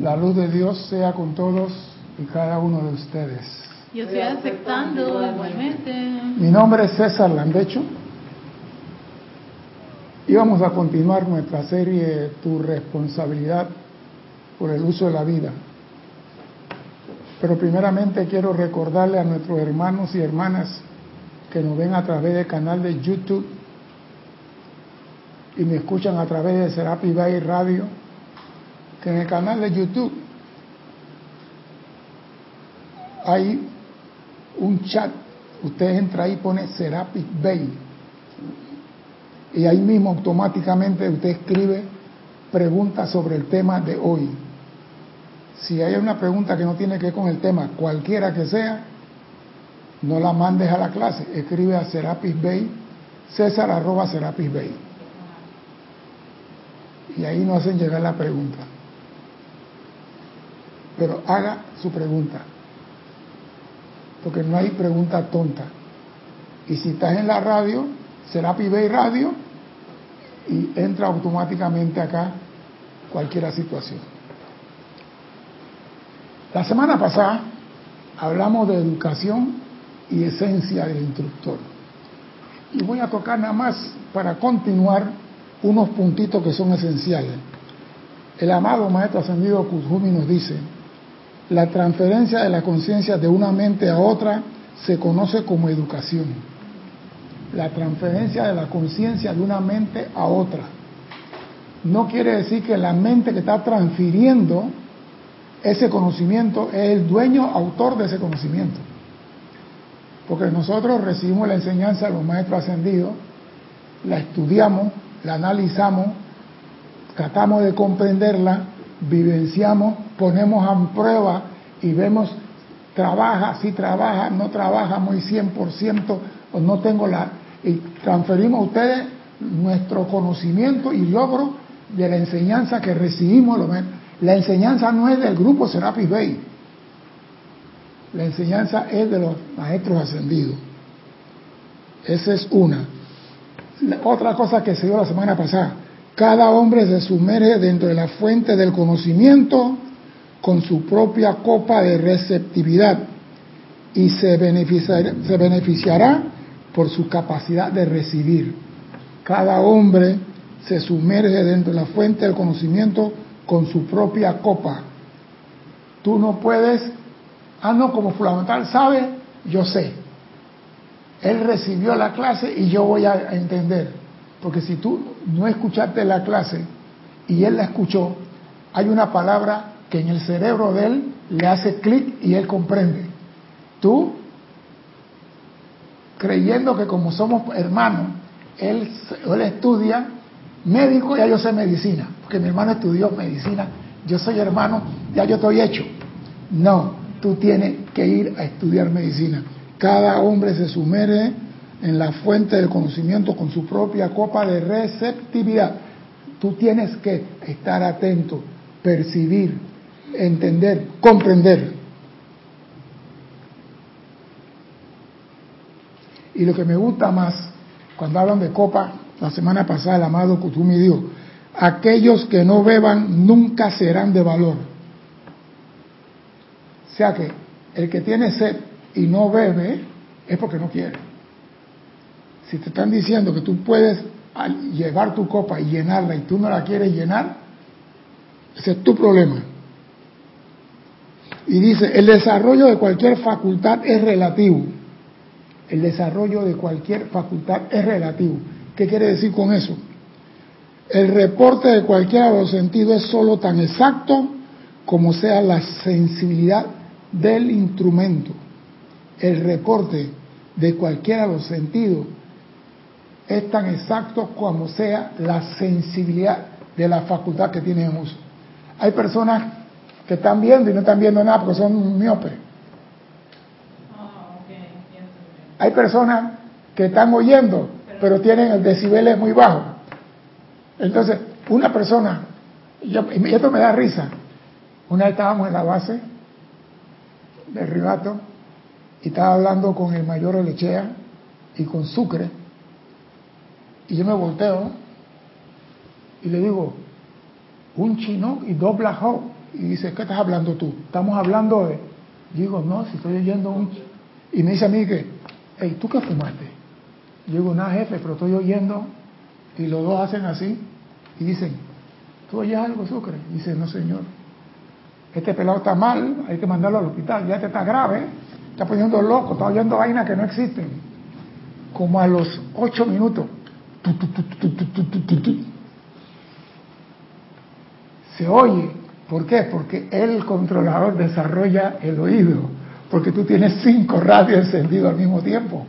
La luz de Dios sea con todos y cada uno de ustedes. Yo estoy aceptando igualmente. Mi nombre es César Landecho. Y vamos a continuar nuestra serie Tu responsabilidad por el uso de la vida. Pero primeramente quiero recordarle a nuestros hermanos y hermanas que nos ven a través del canal de YouTube y me escuchan a través de Serapi Bay Radio, que en el canal de YouTube hay un chat, usted entra ahí y pone Serapi Bay y ahí mismo automáticamente usted escribe preguntas sobre el tema de hoy. Si hay una pregunta que no tiene que ver con el tema, cualquiera que sea, no la mandes a la clase, escribe a Serapis Bay, César arroba Serapis Bay. Y ahí no hacen llegar la pregunta. Pero haga su pregunta. Porque no hay pregunta tonta. Y si estás en la radio, Serapis Bay Radio, y entra automáticamente acá cualquier situación. La semana pasada hablamos de educación y esencia del instructor. Y voy a tocar nada más para continuar unos puntitos que son esenciales. El amado Maestro Ascendido Kuzumi nos dice, la transferencia de la conciencia de una mente a otra se conoce como educación. La transferencia de la conciencia de una mente a otra. No quiere decir que la mente que está transfiriendo ese conocimiento es el dueño, autor de ese conocimiento. Porque nosotros recibimos la enseñanza de los maestros ascendidos, la estudiamos, la analizamos, tratamos de comprenderla, vivenciamos, ponemos a prueba y vemos, trabaja, si trabaja, no trabaja muy 100%, o no tengo la... Y transferimos a ustedes nuestro conocimiento y logro de la enseñanza que recibimos. La enseñanza no es del grupo Serapis Bay, la enseñanza es de los maestros ascendidos. Esa es una. otra cosa que se dio la semana pasada, cada hombre se sumerge dentro de la fuente del conocimiento con su propia copa de receptividad y se beneficiará, se beneficiará por su capacidad de recibir. Cada hombre se sumerge dentro de la fuente del conocimiento con su propia copa. Tú no puedes Ah, no, como fundamental sabe, yo sé. Él recibió la clase y yo voy a entender. Porque si tú no escuchaste la clase y él la escuchó, hay una palabra que en el cerebro de él le hace clic y él comprende. Tú, creyendo que como somos hermanos, él, estudia médico, ya yo sé medicina, porque mi hermano estudió medicina, yo soy hermano, ya yo estoy hecho. No, tú tienes que ir a estudiar medicina. Cada hombre se sumerge en la fuente del conocimiento con su propia copa de receptividad. Tú tienes que estar atento, percibir, entender, comprender. Y lo que me gusta más, cuando hablan de copa, la semana pasada el amado Kutumi dijo, aquellos que no beban nunca serán de valor. O sea que el que tiene sed y no bebe es porque no quiere. Si te están diciendo que tú puedes llevar tu copa y llenarla y tú no la quieres llenar, ese es tu problema. Y dice, el desarrollo de cualquier facultad es relativo. El desarrollo de cualquier facultad es relativo. ¿Qué quiere decir con eso? El reporte de cualquiera de los sentidos es solo tan exacto como sea la sensibilidad del instrumento, el reporte de cualquiera de los sentidos es tan exacto como sea la sensibilidad de la facultad que tiene en uso. Hay personas que están viendo y no están viendo nada porque son miopes. Hay personas que están oyendo pero tienen el decibel muy bajo. Entonces, una persona, y esto me da risa, una vez estábamos en la base de Ribato y estaba hablando con el mayor Olechea y con Sucre y yo me volteo y le digo, un chino y dos black Y dice, ¿qué estás hablando tú? Estamos hablando de... digo, no, si estoy oyendo un... Y me dice a mí que, hey, ¿tú qué fumaste? digo, nada, jefe, pero estoy oyendo. Y los dos hacen así y dicen, ¿tú oyes algo, Sucre? Y dice, no, señor. Este pelado está mal, hay que mandarlo al hospital. Ya te está grave, está poniendo loco, está oyendo vainas que no existen. Como a los ocho minutos, se oye. ¿Por qué? Porque el controlador desarrolla el oído. Porque tú tienes cinco radios encendidos al mismo tiempo.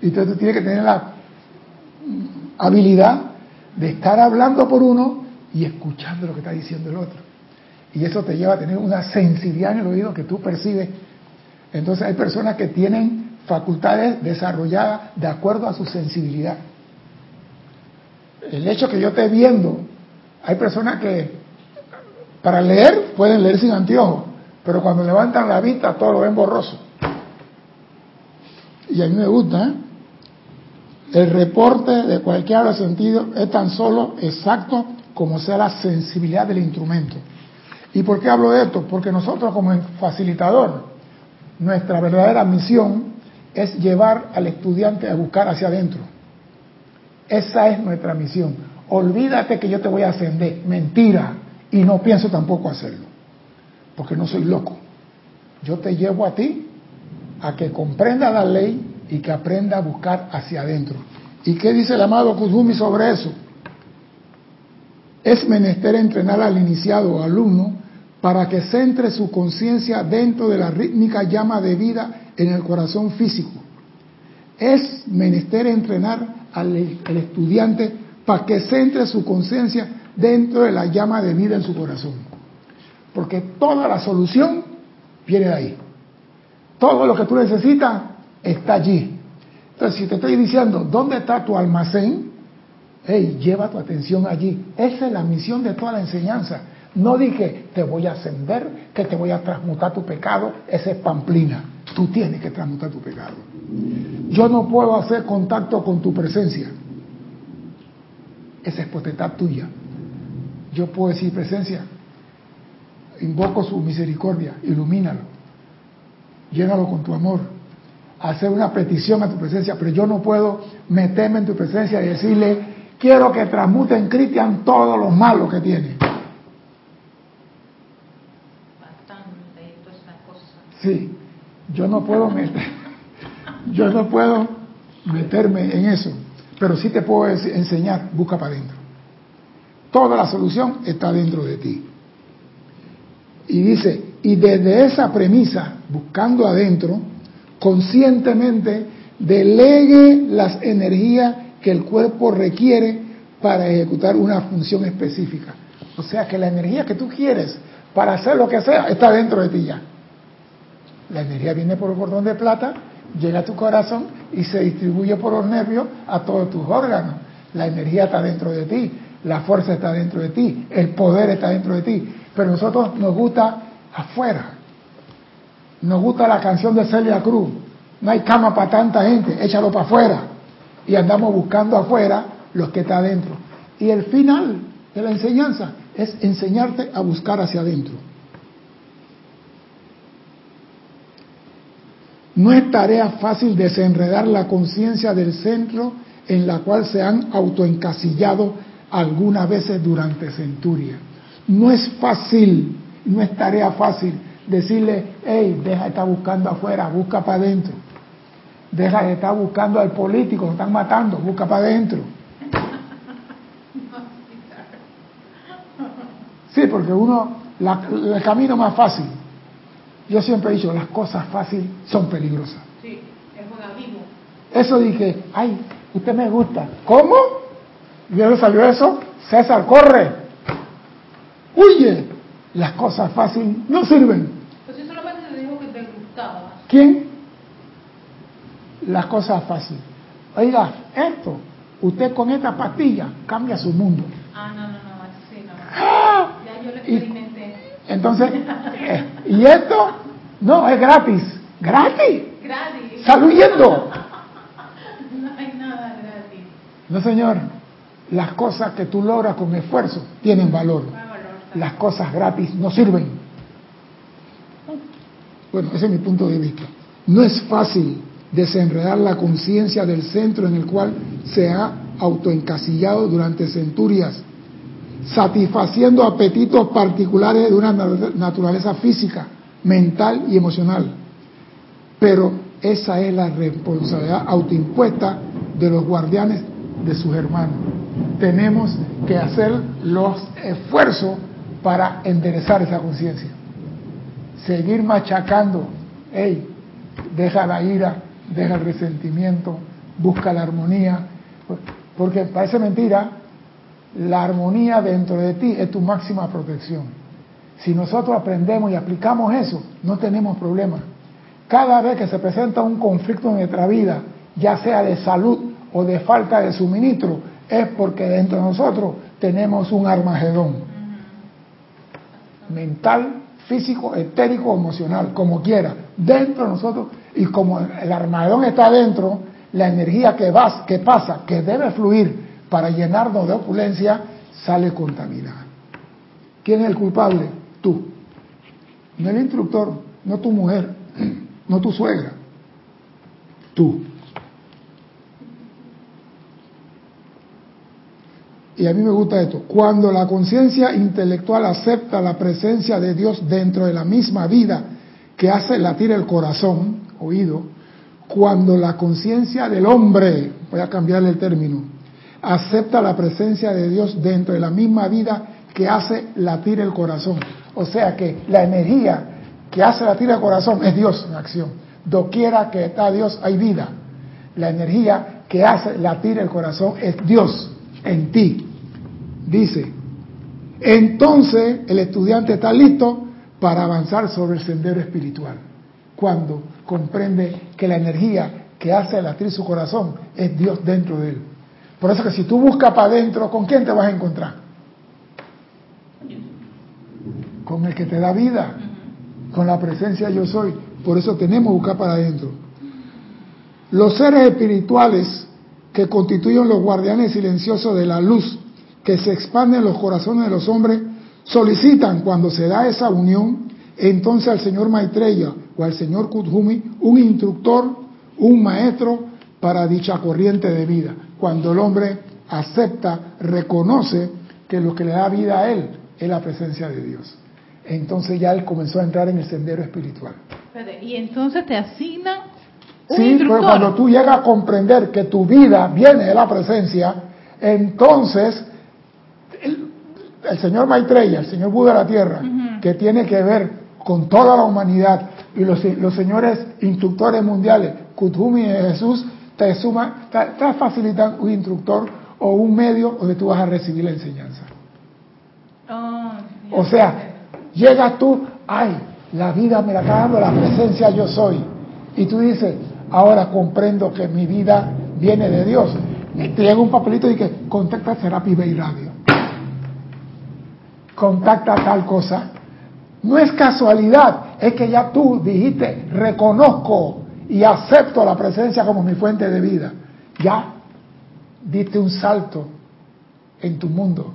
Y entonces tú tienes que tener la habilidad de estar hablando por uno y escuchando lo que está diciendo el otro. Y eso te lleva a tener una sensibilidad en el oído que tú percibes. Entonces hay personas que tienen facultades desarrolladas de acuerdo a su sensibilidad. El hecho que yo esté viendo, hay personas que para leer pueden leer sin anteojos, pero cuando levantan la vista todo lo ven borroso. Y a mí me gusta, ¿eh? El reporte de cualquier sentido es tan solo exacto como sea la sensibilidad del instrumento. ¿Y por qué hablo de esto? Porque nosotros como facilitador, nuestra verdadera misión es llevar al estudiante a buscar hacia adentro. Esa es nuestra misión. Olvídate que yo te voy a ascender. Mentira. Y no pienso tampoco hacerlo. Porque no soy loco. Yo te llevo a ti a que comprenda la ley y que aprenda a buscar hacia adentro. ¿Y qué dice el amado Kuzumi sobre eso? Es menester entrenar al iniciado o alumno para que centre su conciencia dentro de la rítmica llama de vida en el corazón físico. Es menester entrenar al, estudiante para que centre su conciencia dentro de la llama de vida en su corazón. Porque toda la solución viene de ahí. Todo lo que tú necesitas está allí. Entonces, si te estoy diciendo, ¿dónde está tu almacén? Hey, lleva tu atención allí. Esa es la misión de toda la enseñanza. No dije, te voy a ascender, que te voy a transmutar tu pecado. Esa es pamplina. Tú tienes que transmutar tu pecado. Yo no puedo hacer contacto con tu presencia. Esa es potestad tuya. Yo puedo decir presencia. Invoco su misericordia. Ilumínalo. Llénalo con tu amor hacer una petición a tu presencia, pero yo no puedo meterme en tu presencia y decirle, quiero que transmute en Cristian todo lo malo que tiene. Sí, yo no puedo meter, yo no puedo meterme en eso, pero sí te puedo enseñar, busca para adentro. Toda la solución está dentro de ti. Y dice, y desde esa premisa, buscando adentro, conscientemente delegue las energías que el cuerpo requiere para ejecutar una función específica. O sea que la energía que tú quieres para hacer lo que sea está dentro de ti ya. La energía viene por el cordón de plata, llega a tu corazón y se distribuye por los nervios a todos tus órganos. La energía está dentro de ti, la fuerza está dentro de ti, el poder está dentro de ti. Pero nosotros nos gusta afuera. Nos gusta la canción de Celia Cruz. No hay cama para tanta gente, échalo para afuera. Y andamos buscando afuera los que está adentro. Y el final de la enseñanza es enseñarte a buscar hacia adentro. No es tarea fácil desenredar la conciencia del centro en la cual se han autoencasillado algunas veces durante centurias. No es fácil, no es tarea fácil decirle, hey, deja de estar buscando afuera, busca para adentro. Deja de estar buscando al político, lo están matando, busca para adentro. Sí, porque uno, el camino más fácil, yo siempre he dicho, las cosas fáciles son peligrosas. Sí, es Eso dije, ay, usted me gusta. ¿Cómo? ¿Y de dónde salió eso? César, corre. Huye. Las cosas fáciles no sirven. ¿Quién? Las cosas fáciles. Oiga, esto, usted con esta pastilla cambia su mundo. Ah, no, no, no, sí, no. ¡Ah! Ya yo lo experimenté. Entonces, eh, ¿y esto? No, es gratis. ¿Gratis? Gratis. Saluyendo. No hay nada gratis. No, señor. Las cosas que tú logras con esfuerzo tienen valor. las cosas gratis no sirven. Bueno, ese es mi punto de vista. No es fácil desenredar la conciencia del centro en el cual se ha autoencasillado durante centurias, satisfaciendo apetitos particulares de una naturaleza física, mental y emocional. Pero esa es la responsabilidad autoimpuesta de los guardianes de sus hermanos. Tenemos que hacer los esfuerzos para enderezar esa conciencia. Seguir machacando, hey, deja la ira, deja el resentimiento, busca la armonía, porque parece mentira, la armonía dentro de ti es tu máxima protección. Si nosotros aprendemos y aplicamos eso, no tenemos problemas. Cada vez que se presenta un conflicto en nuestra vida, ya sea de salud o de falta de suministro, es porque dentro de nosotros tenemos un armagedón. Mental, físico, etérico, emocional, como quiera. Dentro de nosotros, y como el armagedón está dentro, la energía que, va, que pasa, que debe fluir para llenarnos de opulencia, sale contaminada. ¿Quién es el culpable? Tú. No el instructor, no tu mujer, no tu suegra. Tú. Y a mí me gusta esto. Cuando la conciencia intelectual acepta la presencia de Dios dentro de la misma vida que hace latir el corazón, oído, cuando la conciencia del hombre, voy a cambiarle el término, acepta la presencia de Dios dentro de la misma vida que hace latir el corazón. O sea que la energía que hace latir el corazón es Dios en acción. Doquiera que está Dios hay vida. La energía que hace latir el corazón es Dios en ti. Dice, entonces el estudiante está listo para avanzar sobre el sendero espiritual. Cuando comprende que la energía que hace latir su corazón es Dios dentro de él. Por eso que si tú buscas para adentro, ¿con quién te vas a encontrar? Con el que te da vida, con la presencia yo soy. Por eso tenemos que buscar para adentro. Los seres espirituales que constituyen los guardianes silenciosos de la luz que se expande en los corazones de los hombres solicitan cuando se da esa unión entonces al señor Maitreya o al señor Kuthumi un instructor, un maestro para dicha corriente de vida. Cuando el hombre acepta, reconoce que lo que le da vida a él es la presencia de Dios. Entonces ya él comenzó a entrar en el sendero espiritual. Y entonces te asignan un sí, pero cuando tú llegas a comprender que tu vida viene de la presencia, entonces el, señor Maitreya, el señor Buda de la Tierra, que tiene que ver con toda la humanidad y los, señores instructores mundiales, Kuthumi y Jesús, te, suma, te, facilitan un instructor o un medio donde tú vas a recibir la enseñanza. Oh, o sea, llegas tú, ay, la vida me la está dando la presencia yo soy. Y tú dices, ahora comprendo que mi vida viene de Dios. Te llega un papelito y que contacta Serapi Bay Radio. Contacta tal cosa. No es casualidad, es que ya tú dijiste, reconozco y acepto la presencia como mi fuente de vida. Ya diste un salto en tu mundo.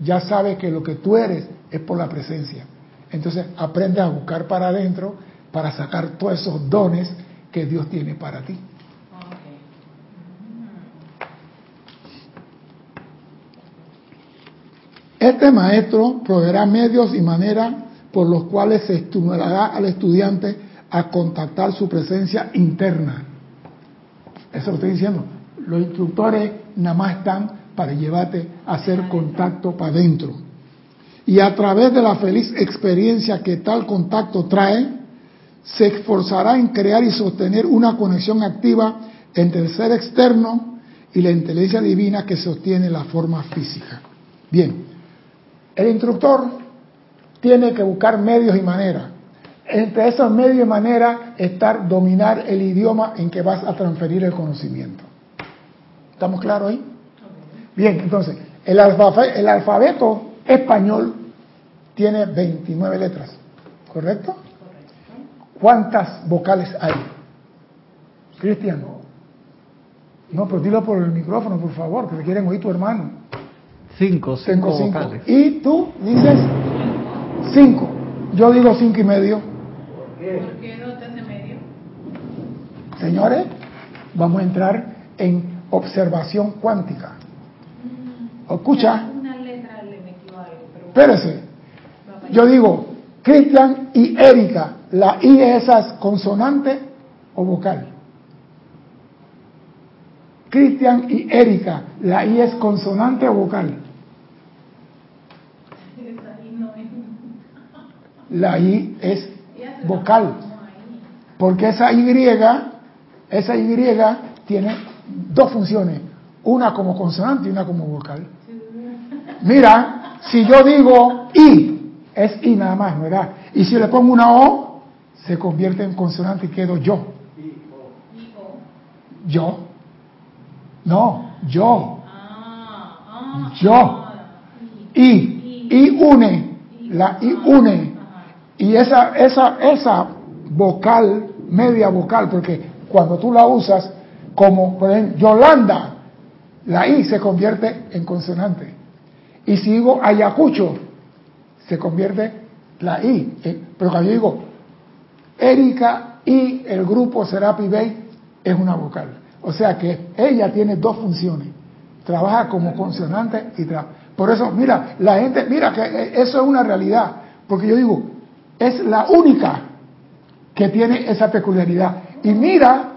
Ya sabes que lo que tú eres es por la presencia. Entonces aprendes a buscar para adentro para sacar todos esos dones que Dios tiene para ti. Este maestro proveerá medios y maneras por los cuales se estimulará al estudiante a contactar su presencia interna. Eso lo estoy diciendo. Los instructores nada más están para llevarte a hacer contacto para adentro. Y a través de la feliz experiencia que tal contacto trae, se esforzará en crear y sostener una conexión activa entre el ser externo y la inteligencia divina que sostiene la forma física. Bien, el instructor tiene que buscar medios y maneras. Entre esos medios y maneras estar dominar el idioma en que vas a transferir el conocimiento. ¿Estamos claros ahí? Bien, entonces, el alfabeto, el alfabeto español tiene 29 letras, ¿correcto? ¿Cuántas vocales hay? Cristian. No, pero dilo por el micrófono, por favor, que se quieren oír tu hermano. Cinco, cinco, vocales. Y tú dices Cinco. Yo digo cinco y medio. ¿Por qué no estás en medio? Señores, vamos a entrar en observación cuántica. Escucha, Una letra le metió algo, pero espérese. Yo digo, Cristian y Erika, ¿la I esa es consonante o vocal? Cristian y Erika, ¿la I es consonante o vocal? esa ahí no es. La I es vocal. Porque esa Y, esa Y tiene dos funciones, una como consonante y una como vocal. Mira, si yo digo I, es I nada más, ¿verdad? Y si le pongo una O, se convierte en consonante y quedo yo. Yo. No, yo. Ah, ah. Yo. ah. I. I une. La I une. Y esa, esa, esa vocal, media vocal, porque cuando tú la usas como, por ejemplo, Yolanda, la I se convierte en consonante. Y si digo Ayacucho, se convierte la I. Eh, Pero cuando yo digo Erika y el grupo Serapi Bay, es una vocal. O sea que ella tiene dos funciones. Trabaja como consonante y trabaja. Por eso, mira, la gente, mira que eh, eso es una realidad. Porque yo digo, es la única que tiene esa peculiaridad. Y mira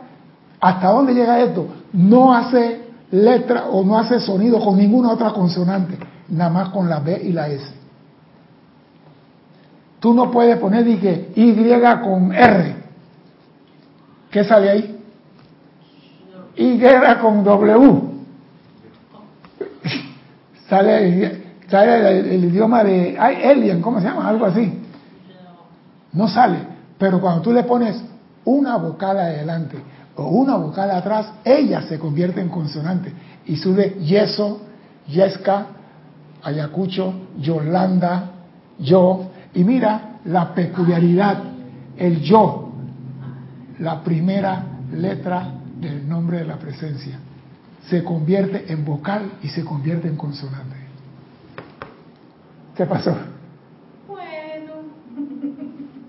hasta dónde llega esto. No hace letra o no hace sonido con ninguna otra consonante, nada más con la B y la S. Tú no puedes poner dije, Y con R. ¿Qué sale ahí? Y con W. sale el, el idioma de Alien, ¿cómo se llama? Algo así. No sale. Pero cuando tú le pones una vocal adelante o una vocal atrás, ella se convierte en consonante y sube yeso, yesca, ayacucho, yolanda, yo. Y mira la peculiaridad, el yo, la primera letra del nombre de la presencia, se convierte en vocal y se convierte en consonante. ¿Qué pasó?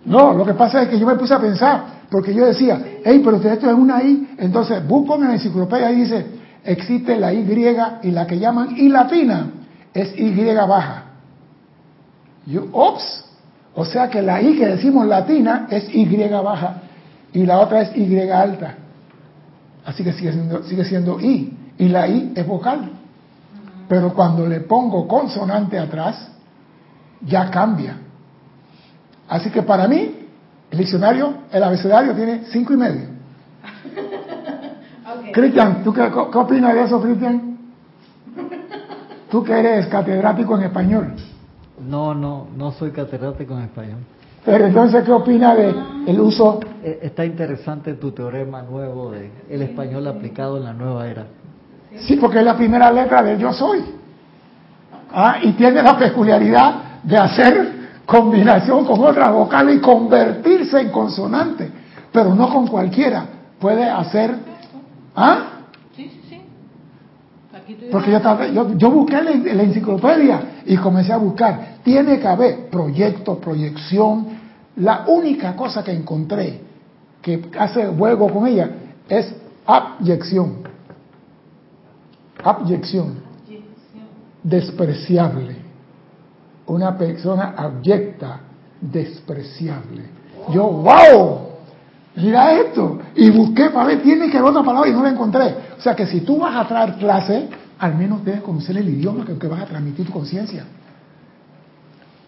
No, lo que pasa es que yo me puse a pensar, porque yo decía, hey, pero esto es una I, entonces busco en la enciclopedia y dice, existe la Y griega y la que llaman I latina es Y baja. Yo, ops, o sea que la I que decimos latina es Y baja y la otra es Y alta. Así que sigue siendo, sigue siendo I y la I es vocal. Pero cuando le pongo consonante atrás, ya cambia. Así que para mí, el diccionario, el abecedario tiene cinco y medio. Cristian, ¿tú qué, qué opinas de eso, Cristian? Tú que eres catedrático en español. No, no, no soy catedrático en español. Pero entonces, ¿qué opina de el uso? Eh, Está interesante tu teorema nuevo de el español aplicado en la nueva era. Sí, porque es la primera letra del yo soy. Ah, y tiene la peculiaridad de hacer combinación con otras vocales y convertirse en consonante, pero no con cualquiera. Puede hacer, ¿ah? Sí, sí, sí. Aquí Porque yo, yo, yo busqué la, la enciclopedia y comencé a buscar. Tiene que haber proyecto, proyección. La única cosa que encontré que hace juego con ella es abyección. Abyección. Despreciable. Una persona abyecta, despreciable. Yo, wow, mira esto. Y busqué para ver, tiene que haber otra palabra y no la encontré. O sea que si tú vas a traer clase, al menos debes conocer el idioma que, que vas a transmitir tu conciencia.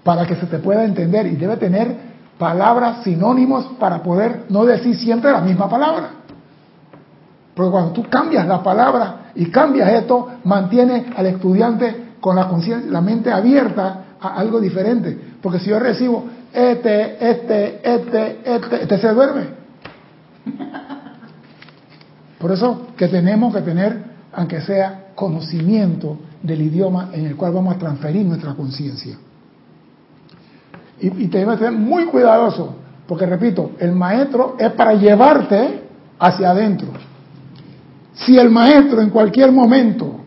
Para que se te pueda entender. Y debe tener palabras sinónimos para poder no decir siempre la misma palabra. Porque cuando tú cambias la palabra y cambias esto, mantiene al estudiante con la la mente abierta algo diferente. Porque si yo recibo este, este, este, este, este se duerme. Por eso que tenemos que tener, aunque sea, conocimiento del idioma en el cual vamos a transferir nuestra conciencia. Y, y tenemos que ser muy cuidadosos, porque repito, el maestro es para llevarte hacia adentro. Si el maestro en cualquier momento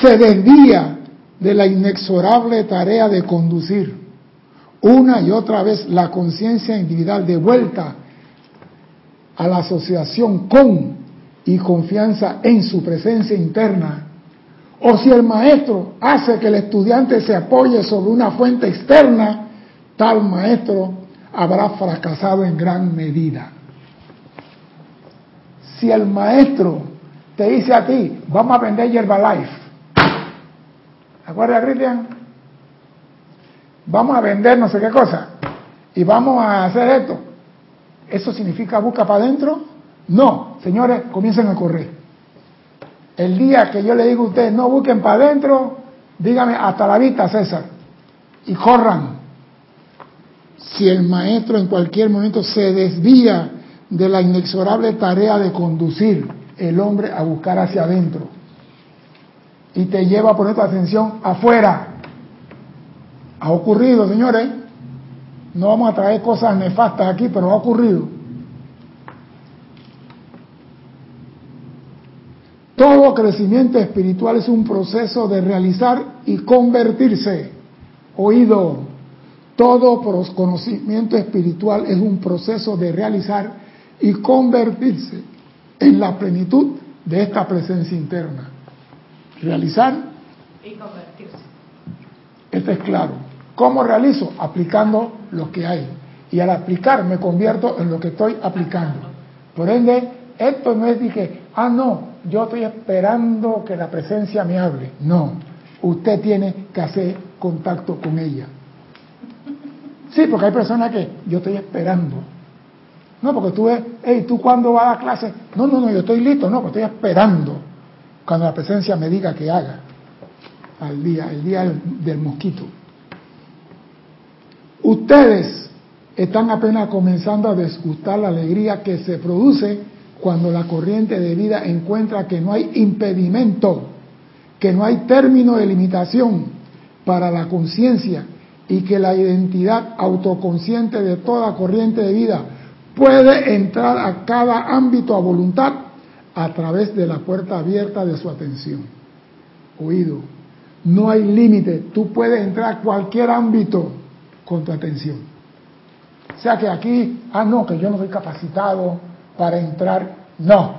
se desvía de la inexorable tarea de conducir una y otra vez la conciencia individual de vuelta a la asociación con y confianza en su presencia interna, o si el maestro hace que el estudiante se apoye sobre una fuente externa, tal maestro habrá fracasado en gran medida. Si el maestro te dice a ti, vamos a vender Herbalife, ¿acuerdas, Cristian? Vamos a vender no sé qué cosa y vamos a hacer esto. ¿Eso significa busca para adentro? No, señores, comiencen a correr. El día que yo le digo a ustedes, no busquen para adentro, dígame hasta la vista, César, y corran. Si el maestro en cualquier momento se desvía de la inexorable tarea de conducir el hombre a buscar hacia adentro y te lleva a poner tu atención afuera, ha ocurrido, señores. No vamos a traer cosas nefastas aquí, pero ha ocurrido. Todo crecimiento espiritual es un proceso de realizar y convertirse. Oído, todo conocimiento espiritual es un proceso de realizar y convertirse en la plenitud de esta presencia interna. Realizar Y convertirse. Esto es claro. ¿Cómo realizo? Aplicando lo que hay. Y al aplicar me convierto en lo que estoy aplicando. Por ende, esto no es de que, ah, no, yo estoy esperando que la presencia me hable. No, usted tiene que hacer contacto con ella. Sí, porque hay personas que yo estoy esperando. No, porque tú ves, hey, ¿tú cuándo vas a la clase? No, no, no, yo estoy listo, no, porque estoy esperando cuando la presencia me diga que haga. Al día, el día del mosquito. Ustedes están apenas comenzando a desgustar la alegría que se produce cuando la corriente de vida encuentra que no hay impedimento, que no hay término de limitación para la conciencia y que la identidad autoconsciente de toda corriente de vida puede entrar a cada ámbito a voluntad a través de la puerta abierta de su atención. Oído, no hay límite, tú puedes entrar a cualquier ámbito con tu atención. O sea que aquí, ah, no, que yo no soy capacitado para entrar. No,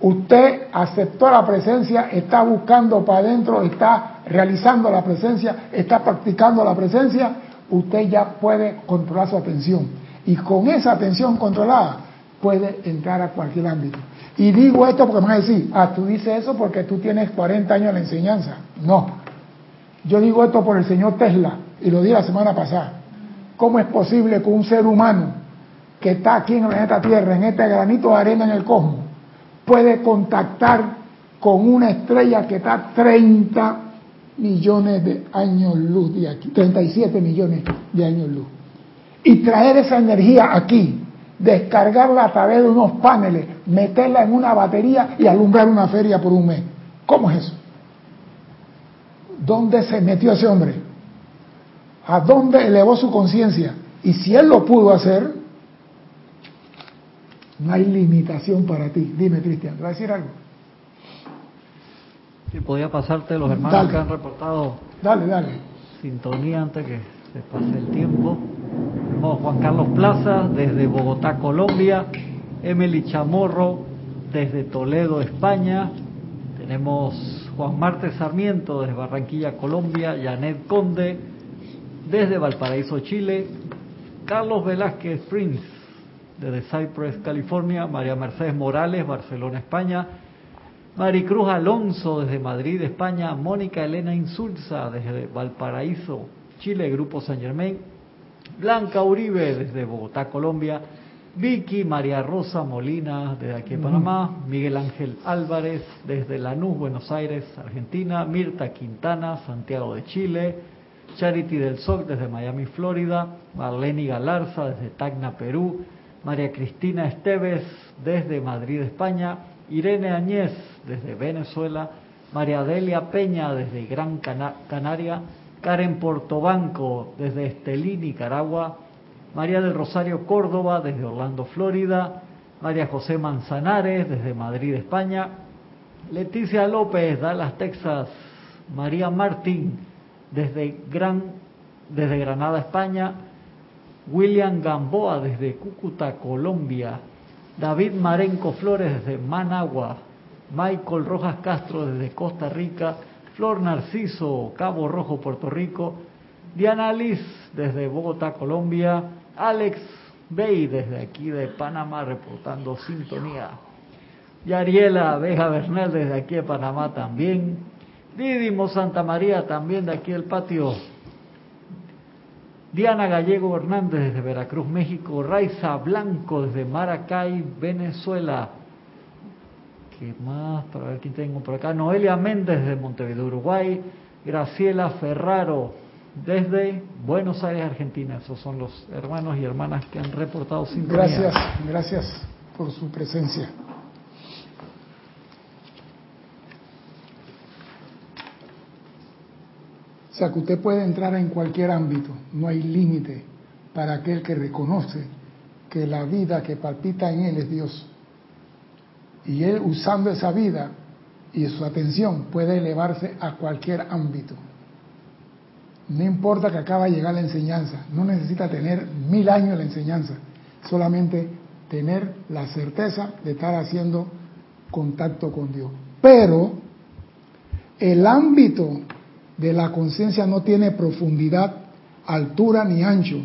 usted aceptó la presencia, está buscando para adentro, está realizando la presencia, está practicando la presencia, usted ya puede controlar su atención. Y con esa atención controlada puede entrar a cualquier ámbito. Y digo esto porque me van a decir, ah, tú dices eso porque tú tienes 40 años en la enseñanza. No, yo digo esto por el señor Tesla y lo di la semana pasada. ¿Cómo es posible que un ser humano que está aquí en el Tierra, en este granito de arena en el cosmos, puede contactar con una estrella que está 30 millones de años luz de aquí, 37 millones de años luz, y traer esa energía aquí, descargarla a través de unos paneles, meterla en una batería y alumbrar una feria por un mes? ¿Cómo es eso? ¿Dónde se metió ese hombre? ¿A dónde elevó su conciencia? Y si él lo pudo hacer, no hay limitación para ti. Dime, Cristian, ¿te va a decir algo? Si podía pasarte los hermanos que han reportado. Dale, dale. Sintonía antes que se pase el tiempo. Tenemos Juan Carlos Plaza desde Bogotá, Colombia. Emily Chamorro desde Toledo, España. Tenemos Juan Marte Sarmiento desde Barranquilla, Colombia. Janet Conde desde Valparaíso, Chile, Carlos Velázquez Prince, desde Cypress, California, María Mercedes Morales, Barcelona, España, Maricruz Alonso, desde Madrid, España, Mónica Elena Insulza, desde Valparaíso, Chile, Grupo San Germain, Blanca Uribe, desde Bogotá, Colombia, Vicky María Rosa Molina, desde aquí en Panamá, Miguel Ángel Álvarez, desde Lanús, Buenos Aires, Argentina, Mirta Quintana, Santiago de Chile, Charity del Sol desde Miami, Florida, Marlene Galarza desde Tacna, Perú, María Cristina Esteves desde Madrid, España, Irene Añez desde Venezuela, María Delia Peña desde Gran Canaria, Karen Portobanco desde Estelí, Nicaragua, María del Rosario Córdoba desde Orlando, Florida, María José Manzanares desde Madrid, España, Leticia López, Dallas, Texas, María Martín desde, Gran, desde Granada, España, William Gamboa desde Cúcuta, Colombia, David Marenco Flores desde Managua, Michael Rojas Castro desde Costa Rica, Flor Narciso, Cabo Rojo, Puerto Rico, Diana Liz desde Bogotá, Colombia, Alex Bey desde aquí de Panamá reportando sintonía, Yariela Veja Bernal desde aquí de Panamá también, Didimo Santa María también de aquí del patio, Diana Gallego Hernández desde Veracruz, México, Raiza Blanco desde Maracay, Venezuela, ¿Qué más? Para ver quién tengo por acá. Noelia Méndez de Montevideo, Uruguay. Graciela Ferraro desde Buenos Aires, Argentina. Esos son los hermanos y hermanas que han reportado sin Gracias, gracias por su presencia. O sea que usted puede entrar en cualquier ámbito, no hay límite para aquel que reconoce que la vida que palpita en él es Dios. Y él usando esa vida y su atención puede elevarse a cualquier ámbito. No importa que acaba de llegar la enseñanza, no necesita tener mil años la enseñanza, solamente tener la certeza de estar haciendo contacto con Dios. Pero el ámbito de la conciencia no tiene profundidad, altura ni ancho,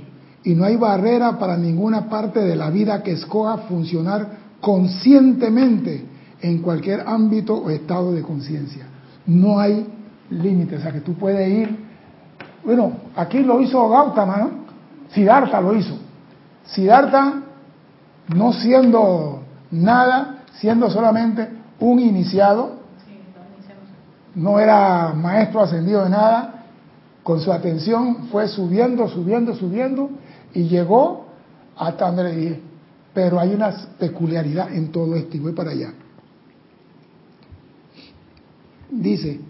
y no hay barrera para ninguna parte de la vida que escoja funcionar conscientemente en cualquier ámbito o estado de conciencia. No hay límites, o sea que tú puedes ir, bueno, aquí lo hizo Gautama, ¿no? Siddhartha lo hizo. Siddhartha, no siendo nada, siendo solamente un iniciado, no era maestro ascendido de nada, con su atención fue subiendo, subiendo, subiendo, y llegó hasta donde pero hay una peculiaridad en todo esto y voy para allá. Dice,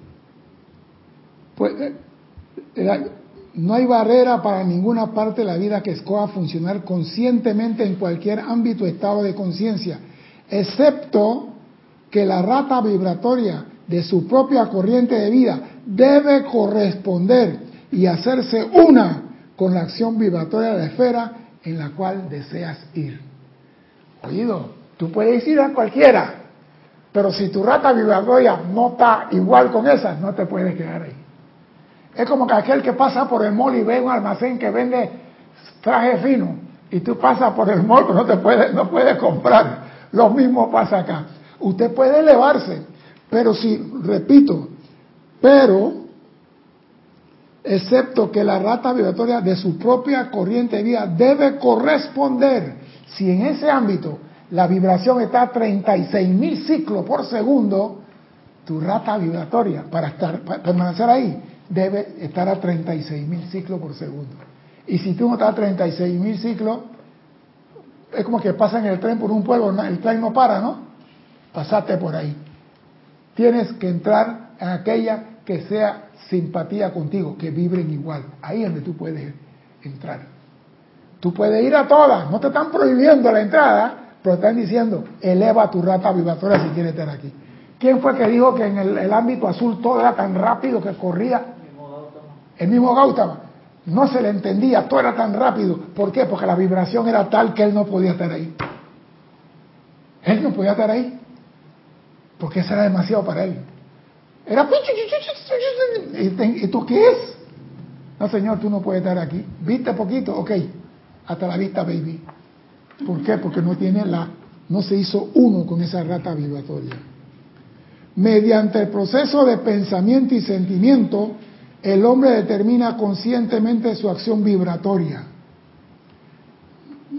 pues, eh, no hay barrera para ninguna parte de la vida que escoja funcionar conscientemente en cualquier ámbito o estado de conciencia, excepto que la rata vibratoria de su propia corriente de vida debe corresponder y hacerse una con la acción vibratoria de la esfera en la cual deseas ir. Oído, tú puedes ir a cualquiera, pero si tu rata vibratoria no está igual con esa, no te puedes quedar ahí. Es como que aquel que pasa por el mall y ve un almacén que vende traje fino y tú pasas por el mall no te puedes, no puedes comprar. Lo mismo pasa acá. Usted puede elevarse, pero si, repito, pero, excepto que la rata vibratoria de su propia corriente de vida debe corresponder, si en ese ámbito la vibración está a 36 mil ciclos por segundo, tu rata vibratoria para, estar, para permanecer ahí debe estar a 36 mil ciclos por segundo. Y si tú no estás a 36 mil ciclos, es como que pasa en el tren por un pueblo, el tren no para, ¿no? Pasaste por ahí. Tienes que entrar en aquella que sea simpatía contigo, que vibren igual. Ahí es donde tú puedes entrar. Tú puedes ir a todas, no te están prohibiendo la entrada, pero están diciendo, eleva tu rata vibratoria si quieres estar aquí. ¿Quién fue que dijo que en el, ámbito azul todo era tan rápido que corría? El mismo Gautama. No se le entendía, todo era tan rápido. ¿Por qué? Porque la vibración era tal que él no podía estar ahí. Él no podía estar ahí. Porque eso era demasiado para él. Era... ¿Y qué es? No, señor, tú no puedes estar aquí. ¿Viste poquito? Ok. Hasta la vista, baby. ¿Por qué? Porque no tiene la, no se hizo uno con esa rata vibratoria. Mediante el proceso de pensamiento y sentimiento, el hombre determina conscientemente su acción vibratoria.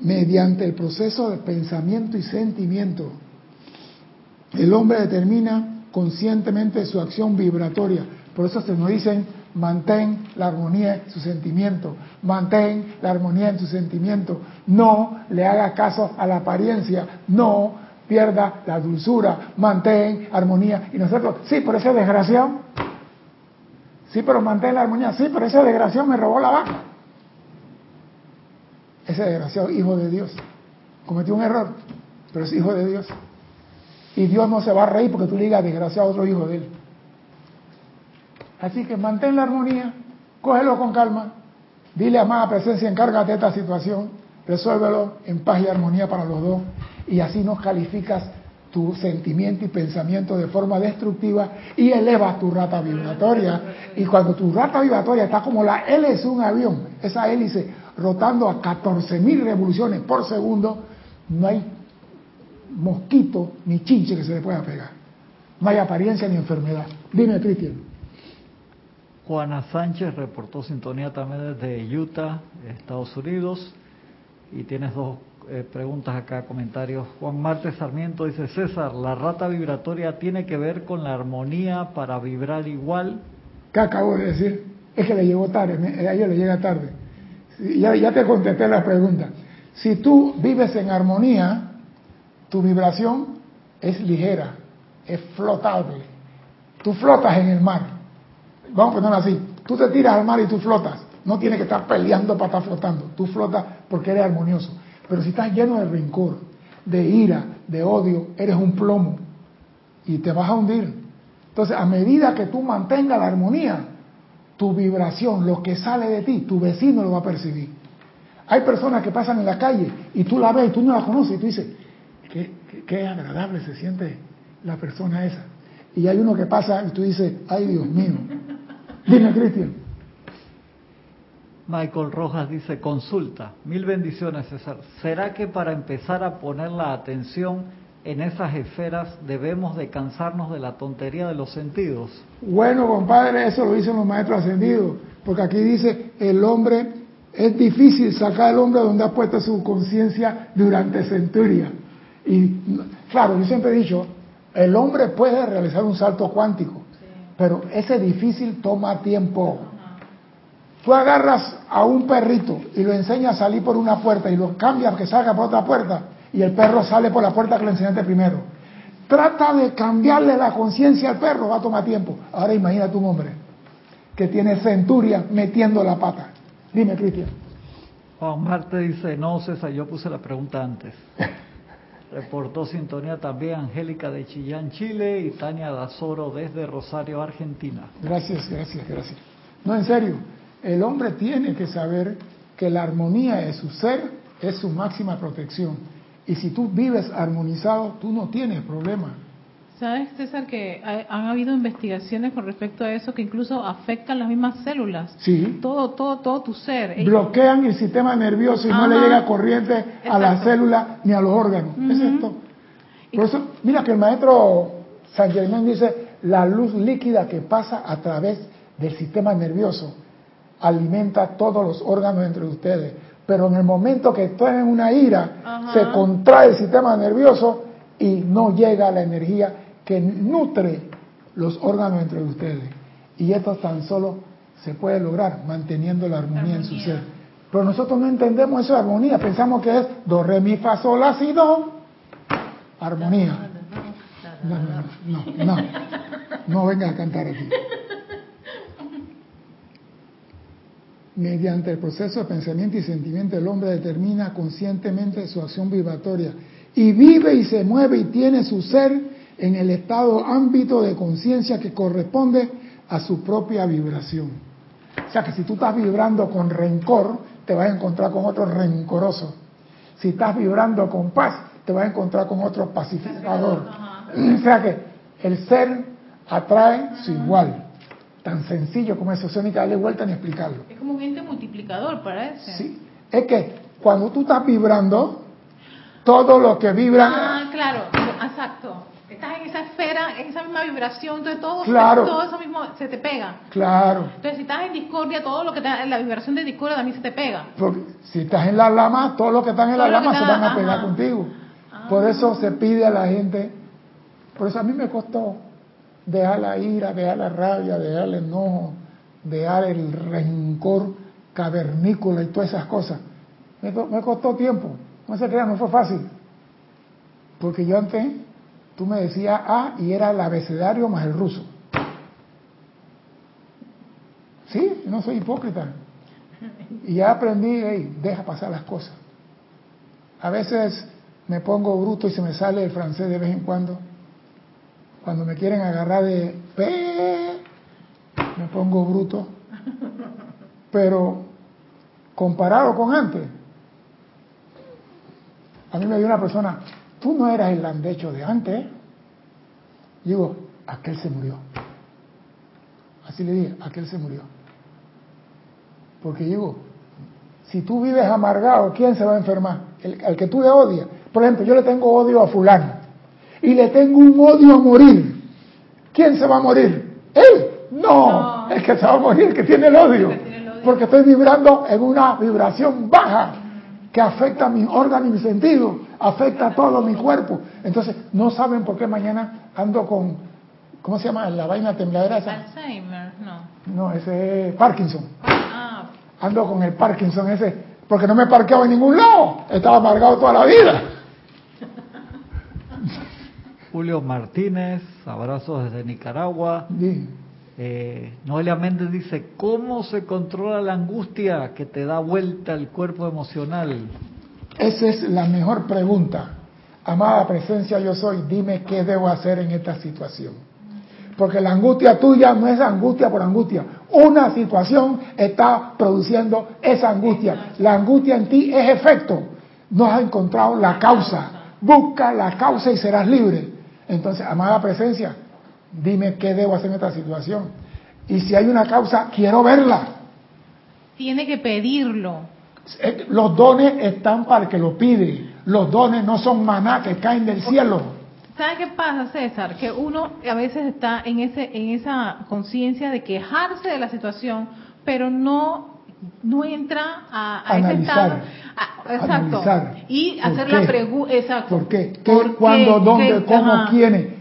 Mediante el proceso de pensamiento y sentimiento, el hombre determina conscientemente su acción vibratoria. Por eso se nos dicen mantén la armonía en su sentimiento, mantén la armonía en su sentimiento, no le haga caso a la apariencia, no pierda la dulzura, mantén armonía. Y nosotros, sí, pero ese desgraciado, sí, pero mantén la armonía, sí, pero ese desgraciado me robó la vaca. Ese desgraciado, hijo de Dios, cometió un error, pero es hijo de Dios. Y Dios no se va a reír porque tú le digas desgraciado a otro hijo de él. Así que mantén la armonía, cógelo con calma, Dile a amada presencia, encárgate de esta situación, resuélvelo en paz y armonía para los dos, y así no calificas tu sentimiento y pensamiento de forma destructiva y elevas tu rata vibratoria. Y cuando tu rata vibratoria está como la hélice de un avión, esa hélice rotando a 14.000 revoluciones por segundo, no hay mosquito ni chinche que se le pueda pegar. No hay apariencia ni enfermedad. Dime, Cristian. Juana Sánchez reportó sintonía también desde Utah, Estados Unidos. Y tienes dos eh, preguntas acá, comentarios. Juan Marte Sarmiento dice, César, ¿la rata vibratoria tiene que ver con la armonía para vibrar igual? ¿Qué acabo de decir? Es que le llegó tarde, a ella le llega tarde. Ya, ya te contesté la pregunta. Si tú vives en armonía, tu vibración es ligera, es flotable. Tú flotas en el mar. Vamos a ponerlo así. Tú te tiras al mar y tú flotas. No tienes que estar peleando para estar flotando. Tú flotas porque eres armonioso. Pero si estás lleno de rencor, de ira, de odio, eres un plomo y te vas a hundir. Entonces, a medida que tú mantengas la armonía, tu vibración, lo que sale de ti, tu vecino lo va a percibir. Hay personas que pasan en la calle y tú la ves y tú no la conoces y tú dices, qué, qué agradable se siente la persona esa. Y hay uno que pasa y tú dices, ay Dios mío. Dime, Cristian. Michael Rojas dice, consulta, mil bendiciones César. ¿Será que para empezar a poner la atención en esas esferas debemos de cansarnos de la tontería de los sentidos? Bueno, compadre, eso lo dicen los maestros ascendidos, porque aquí dice, el hombre, es difícil sacar al hombre donde ha puesto su conciencia durante centurias. Y claro, yo siempre he dicho, el hombre puede realizar un salto cuántico, pero ese difícil toma tiempo. Tú agarras a un perrito y lo enseñas a salir por una puerta y lo cambias que salga por otra puerta y el perro sale por la puerta que le enseñaste primero. Trata de cambiarle la conciencia al perro, va a tomar tiempo. Ahora imagínate un hombre que tiene centuria metiendo la pata. Dime, Cristian. Juan Marte dice, no, César, yo puse la pregunta antes. Reportó sintonía también Angélica de Chillán, Chile y Tania Dazoro desde Rosario, Argentina. Gracias, gracias, gracias. No, en serio, el hombre tiene que saber que la armonía de su ser es su máxima protección. Y si tú vives armonizado, tú no tienes problema. ¿Sabes, César, que han habido investigaciones con respecto a eso que incluso afectan las mismas células? Sí. Todo, todo, todo tu ser. Bloquean el sistema nervioso y no le llega corriente a la célula ni a los órganos. Es esto. Por eso, mira que el maestro San Germán dice, la luz líquida que pasa a través del sistema nervioso alimenta todos los órganos entre ustedes. Pero en el momento que están en una ira, se contrae el sistema nervioso y no llega la energía que nutre los órganos entre ustedes. Y esto tan solo se puede lograr manteniendo la armonía, en su ser. Pero nosotros no entendemos esa armonía, pensamos que es do, re, mi, fa, sol, la, si, do. Armonía. No, no, no, no, no venga a cantar aquí. Mediante el proceso de pensamiento y sentimiento, el hombre determina conscientemente su acción vibratoria y vive y se mueve y tiene su ser en el estado ámbito de conciencia que corresponde a su propia vibración. O sea que si tú estás vibrando con rencor, te vas a encontrar con otro rencoroso. Si estás vibrando con paz, te vas a encontrar con otro pacificador. O sea que el ser atrae su igual. Tan sencillo como eso, no hay que darle vuelta ni explicarlo. Es como un ente multiplicador, parece. Sí, es que cuando tú estás vibrando, todo lo que vibra... Ah, claro, exacto estás en esa esfera, en esa misma vibración, entonces todo, todo eso mismo se te pega. Claro. Entonces si estás en discordia, todo lo que está en la vibración de discordia también se te pega. Porque si estás en la lama, todos los que están en la lama se van a pegar contigo. Por eso se pide a la gente, por eso a mí me costó dejar la ira, dejar la rabia, dejar el enojo, dejar el rencor cavernícola y todas esas cosas. Me, me costó tiempo, no se crean, no fue fácil. Porque yo antes Tú me decías A y era el abecedario más el ruso. Sí, no soy hipócrita. Y ya aprendí, hey, deja pasar las cosas. A veces me pongo bruto y se me sale el francés de vez en cuando. Cuando me quieren agarrar de P, me pongo bruto. Pero comparado con antes. A mí me dio una persona, tú no eras el landecho de antes. Digo, aquel se murió. Así le dije, aquel se murió. Porque digo, si tú vives amargado, ¿quién se va a enfermar? El, que tú le odias. Por ejemplo, yo le tengo odio a fulano y le tengo un odio a morir. ¿Quién se va a morir? Él. No, el que se va a morir, el que tiene el odio. Porque estoy vibrando en una vibración baja que afecta a mi órgano y mi sentido, afecta a todo mi cuerpo. Entonces, no saben por qué mañana ando con, ¿cómo se llama? La vaina tembladera esa. Alzheimer, no. No, ese es Parkinson. Ah. Ando con el Parkinson ese, porque no me he parqueado en ningún lado. Estaba amargado toda la vida. Julio Martínez, abrazos desde Nicaragua. Eh, Noelia Méndez dice, ¿cómo se controla la angustia que te da vuelta el cuerpo emocional? Esa es la mejor pregunta. Amada presencia yo soy, dime qué debo hacer en esta situación. Porque la angustia tuya no es angustia por angustia. Una situación está produciendo esa angustia. La angustia en ti es efecto. No has encontrado la causa. Busca la causa y serás libre. Entonces, amada presencia, dime qué debo hacer en esta situación. Y si hay una causa, quiero verla. Tiene que pedirlo. Eh, los dones están para el que lo pide. Los dones no son maná que caen del cielo. ¿Sabes qué pasa, César? Que uno a veces está en ese en esa conciencia de quejarse de la situación, pero no no entra a, a ese estado. exacto. y hacer la pregunta. Exacto. ¿Por qué? ¿Qué, cuándo, dónde, cómo, quiénes?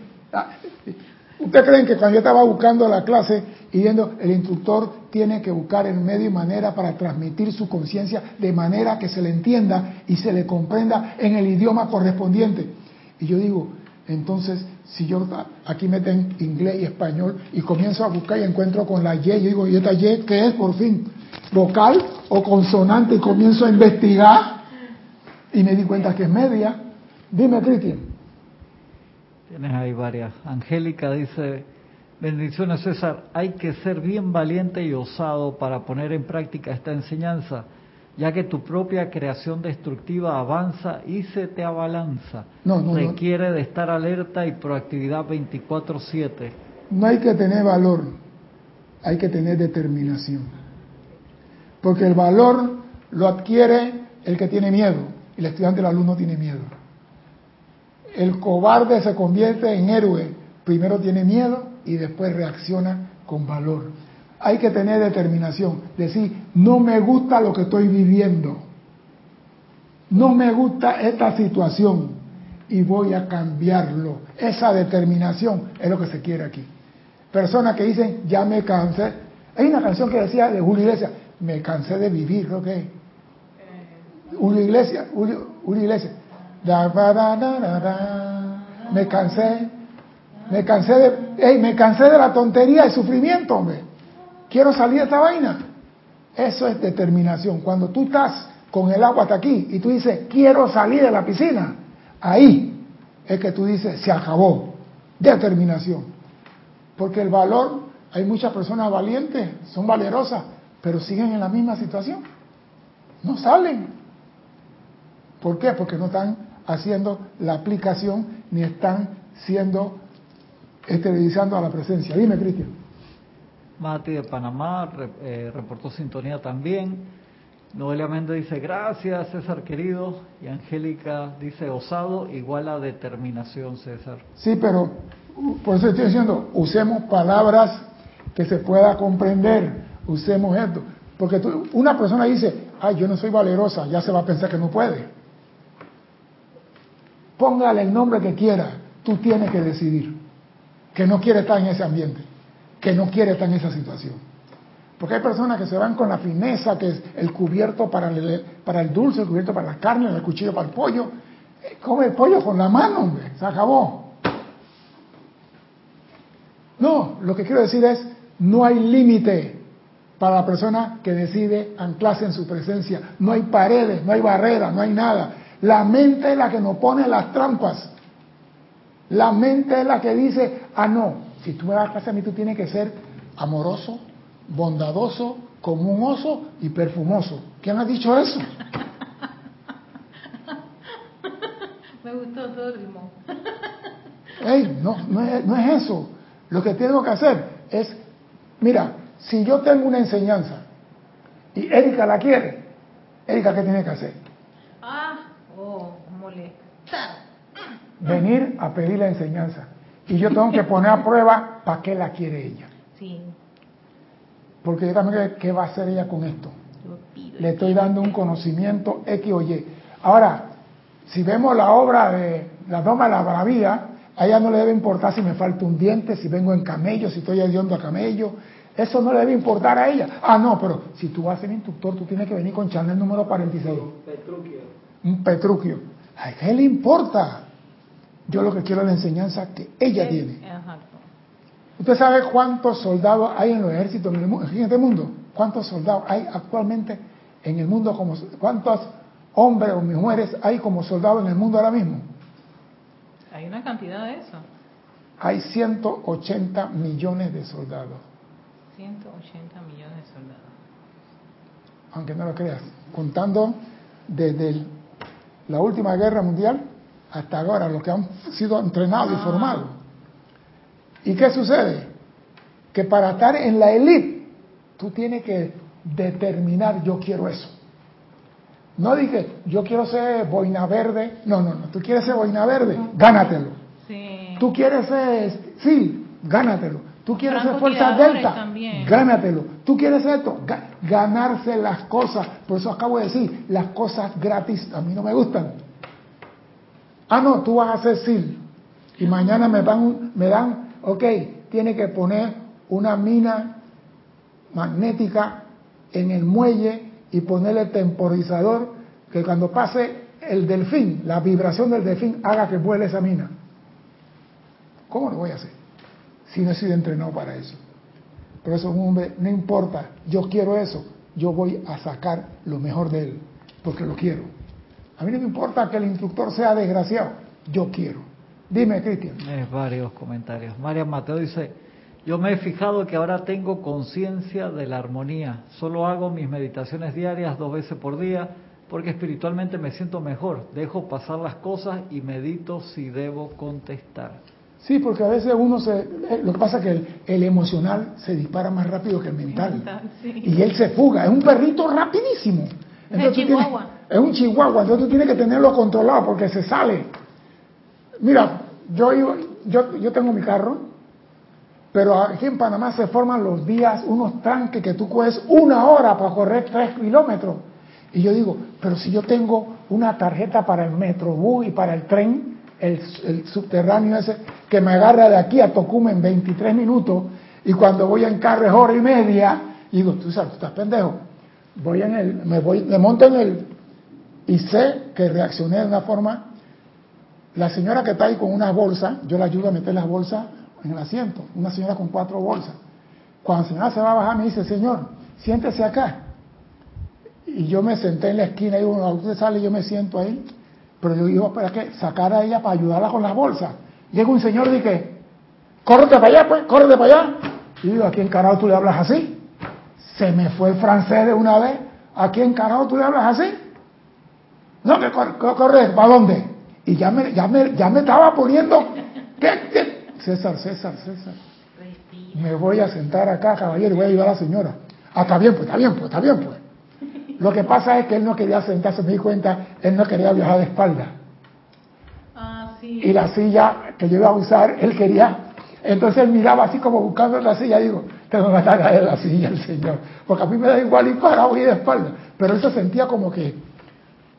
¿Ustedes creen que cuando yo estaba buscando la clase y viendo, el instructor tiene que buscar el medio y manera para transmitir su conciencia de manera que se le entienda y se le comprenda en el idioma correspondiente? Y yo digo, entonces, si yo aquí meten inglés y español y comienzo a buscar y encuentro con la Y, yo digo, ¿y esta Y qué es por fin? ¿Vocal o consonante? Y comienzo a investigar y me di cuenta que es media. Dime, Cristian. Tienes ahí varias. Angélica dice, bendiciones César, hay que ser bien valiente y osado para poner en práctica esta enseñanza, ya que tu propia creación destructiva avanza y se te abalanza. No, no, Requiere de estar alerta y proactividad 24/7. No hay que tener valor, hay que tener determinación. Porque el valor lo adquiere el que tiene miedo, el estudiante, el alumno tiene miedo. El cobarde se convierte en héroe. Primero tiene miedo y después reacciona con valor. Hay que tener determinación. Decir, no me gusta lo que estoy viviendo. No me gusta esta situación y voy a cambiarlo. Esa determinación es lo que se quiere aquí. Personas que dicen, ya me cansé. Hay una canción que decía de Julio Iglesias, me cansé de vivir, ¿ok? Julio Iglesias, Julio, Julio Iglesias, me cansé, me cansé de, me cansé de la tontería y sufrimiento, hombre. Quiero salir de esta vaina. Eso es determinación. Cuando tú estás con el agua hasta aquí y tú dices, quiero salir de la piscina, ahí es que tú dices, se acabó. Determinación. Porque el valor, hay muchas personas valientes, son valerosas, pero siguen en la misma situación. No salen. ¿Por qué? Porque no están haciendo la aplicación ni están siendo esterilizando a la presencia. Dime, Cristian. Mati de Panamá eh, reportó sintonía también. Noelia Méndez dice gracias, César querido. Y Angélica dice osado igual a determinación, César. Sí, pero por eso estoy diciendo, usemos palabras que se pueda comprender. Usemos esto. Porque una persona dice, ay, yo no soy valerosa, ya se va a pensar que no puede. Póngale el nombre que quiera, tú tienes que decidir que no quiere estar en ese ambiente, que no quiere estar en esa situación. Porque hay personas que se van con la fineza, que es el cubierto para el, para el dulce, el cubierto para la carne, el cuchillo para el pollo. Eh, come el pollo con la mano, hombre, se acabó. No, lo que quiero decir es, no hay límite para la persona que decide anclarse en su presencia. No hay paredes, no hay barreras, no hay nada. La mente es la que nos pone las trampas. La mente es la que dice, ah, no, si tú me das clase a mí, tú tienes que ser amoroso, bondadoso, como un oso y perfumoso. ¿Quién ha dicho eso? Me gustó todo el limón. Ey, no, no es, no es eso. Lo que tengo que hacer es, mira, si yo tengo una enseñanza y Erika la quiere, Erika, ¿qué tiene que hacer? Oh, molestar. Venir a pedir la enseñanza. Y yo tengo que poner a prueba para qué la quiere ella. Sí, Porque yo también, ¿qué va a hacer ella con esto? yo pido. Le estoy dando un conocimiento X o Y. Ahora, si vemos la obra de La Doma de la Maravilla, a ella no le debe importar si me falta un diente, si vengo en camello, si estoy hediondo a camello. Eso no le debe importar a ella. Ah, no, pero si tú vas a ser instructor, tú tienes que venir con Chanel número 46. Petruquio. Un petruquio. ¿A qué le importa? Yo lo que quiero es la enseñanza que ella tiene. Exacto. ¿Usted sabe cuántos soldados hay en los ejércitos en, el mu- en este mundo? ¿Cuántos soldados hay actualmente en el mundo? Como, ¿Cuántos hombres o mujeres hay como soldados en el mundo ahora mismo? Hay una cantidad de eso. Hay 180 millones de soldados, 180 millones de soldados. aunque no lo creas, contando desde el- la última guerra mundial hasta ahora, los que han sido entrenados y Ah. formados. ¿Y qué sucede? Que para estar en la élite, tú tienes que determinar, yo quiero eso. No dije, yo quiero ser boina verde. No, no, no. Tú quieres ser boina verde, gánatelo. Sí. Tú quieres ser, sí, gánatelo. Tú quieres ser fuerza delta, también. gánatelo. Tú quieres esto, Ga- ganarse las cosas. Por eso acabo de decir, las cosas gratis a mí no me gustan. Ah, no, tú vas a hacer SIL. Y mañana me dan, me dan, ok, tiene que poner una mina magnética en el muelle y ponerle temporizador que cuando pase el delfín, la vibración del delfín haga que vuele esa mina. ¿Cómo lo voy a hacer? Si no he sido entrenado para eso. Por eso un hombre, no importa, yo quiero eso, yo voy a sacar lo mejor de él, porque lo quiero. A mí no me importa que el instructor sea desgraciado, yo quiero. Dime, Cristian. Es varios comentarios. María Mateo dice, yo me he fijado que ahora tengo conciencia de la armonía. Solo hago mis meditaciones diarias dos veces por día porque espiritualmente me siento mejor. Dejo pasar las cosas y medito si debo contestar. Sí, porque a veces uno se... eh, Lo que pasa es que el, el emocional se dispara más rápido que el mental. Mental, sí. Y él se fuga. Es un perrito rapidísimo. el tú tienes- chihuahua. es un chihuahua. Entonces tú tienes que tenerlo controlado porque se sale. Mira, yo, iba- yo, yo tengo mi carro, pero aquí en Panamá se forman los días, unos tranques que tú coges una hora para correr tres kilómetros. Y yo digo, pero si yo tengo una tarjeta para el metrobús y para el tren, el, subterráneo ese, que me agarra de aquí a Tocumen en 23 minutos, y cuando voy en carro es hora y media, y digo, tú sabes, tú estás pendejo. Voy en el, me voy, me monto en el, y sé que reaccioné de una forma la señora que está ahí con una bolsa, yo la ayudo a meter las bolsas en el asiento, una señora con cuatro bolsas. Cuando la señora se va a bajar, me dice, señor, siéntese acá. Y yo me senté en la esquina y uno, usted sale yo me siento ahí. Pero yo iba para que sacar a ella para ayudarla con las bolsas. Llega un señor y dice, córrete para allá, pues, córrete para allá. Y digo, ¿a quién carajo tú le hablas así? Se me fue el francés de una vez. ¿A quién carajo tú le hablas así? No, que corre, corre, ¿para dónde? Y ya me, ya me, ya me estaba poniendo. ¿Qué, qué? César, César, César. Me voy a sentar acá, caballero, y voy a ayudar a la señora. Ah, está bien, pues, está bien, pues, está bien, pues. Lo que pasa es que él no quería sentarse, me di cuenta, él no quería viajar de espalda. Ah, sí. Y la silla que yo iba a usar, él quería. Entonces él miraba así como buscando la silla, digo, tengo que a la silla el señor. Porque a mí me da igual ir parado y de espalda. Pero él se sentía como que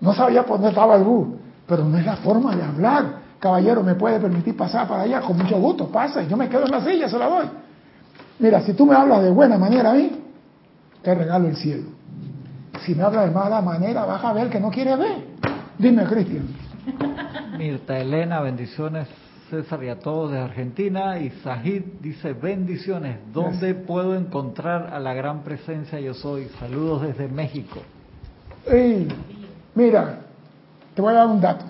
no sabía por dónde estaba el bus. Pero no es la forma de hablar. Caballero, ¿me puede permitir pasar para allá? Con mucho gusto, pasa. Yo me quedo en la silla, se la doy. Mira, si tú me hablas de buena manera a mí, te regalo el cielo. Si me hablas de mala manera, vas a ver que no quiere ver. Dime, Cristian. Mirta Elena, bendiciones César y a todos de Argentina. Y Sajid dice, bendiciones, ¿dónde puedo encontrar a la gran presencia yo soy? Saludos desde México. Mira, te voy a dar un dato.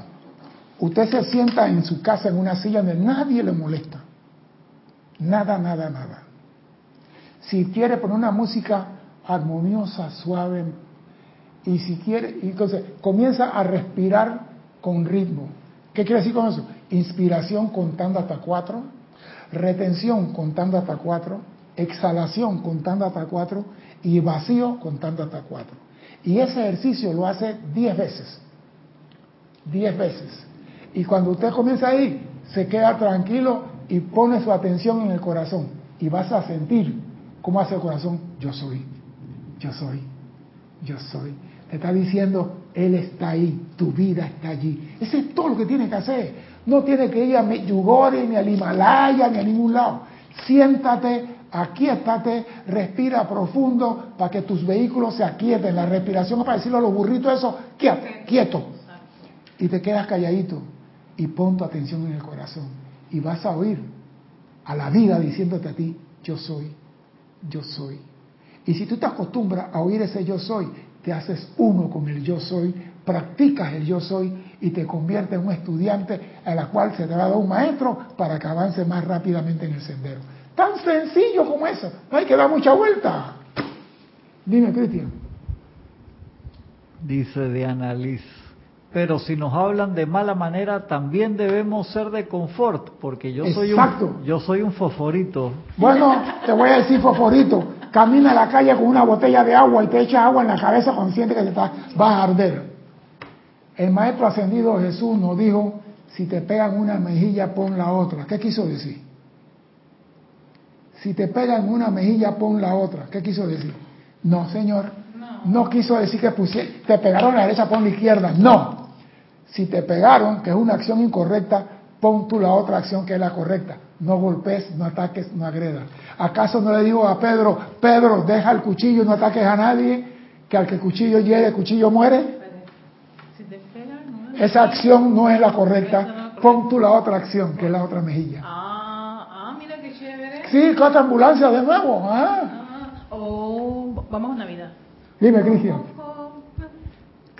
Usted se sienta en su casa en una silla donde nadie le molesta. Nada, nada, nada. Si quiere poner una música armoniosa, suave, Y si quiere, entonces comienza a respirar con ritmo. ¿Qué quiere decir con eso? Inspiración contando hasta cuatro, retención contando hasta cuatro, exhalación contando hasta cuatro y vacío contando hasta cuatro. Y ese ejercicio lo hace diez veces. Diez veces. Y cuando usted comienza ahí, se queda tranquilo y pone su atención en el corazón. Y vas a sentir cómo hace el corazón. Yo soy, yo soy, yo soy. Te está diciendo, Él está ahí, tu vida está allí. Ese es todo lo que tiene que hacer. No tiene que ir a Medjugorje, ni al Himalaya, ni a ningún lado. Siéntate, aquíétate, respira profundo para que tus vehículos se aquieten. La respiración es para decirle a los burritos eso, quieto, quieto. Y te quedas calladito y pon tu atención en el corazón. Y vas a oír a la vida diciéndote a ti, yo soy, yo soy. Y si tú te acostumbras a oír ese yo soy, te haces uno con el yo soy, practicas el yo soy y te conviertes en un estudiante a la cual se te va a dar un maestro para que avance más rápidamente en el sendero. Tan sencillo como eso, no hay que dar mucha vuelta. Dime, Cristian. Dice Diana Liz, pero si nos hablan de mala manera, también debemos ser de confort, porque yo soy un yo soy un fosforito. Bueno, te voy a decir fosforito camina a la calle con una botella de agua y te echa agua en la cabeza consciente que te está, vas a arder. El maestro ascendido Jesús nos dijo, si te pegan una mejilla, pon la otra. ¿Qué quiso decir? Si te pegan una mejilla, pon la otra. ¿Qué quiso decir? No, señor. No, quiso decir que te pegaron a la derecha, pon la izquierda. No. Si te pegaron, que es una acción incorrecta, pon tú la otra acción que es la correcta. No golpes, no ataques, no agredas. ¿Acaso no le digo a Pedro, Pedro, deja el cuchillo, no ataques a nadie, que al que el cuchillo llegue, el cuchillo muere? Esa acción no es la correcta. Pon tú la otra acción, que es la otra mejilla. Ah, ah mira qué chévere. Sí, otra ambulancia de nuevo. Ah. ah oh, vamos a Navidad. Dime, Cristian.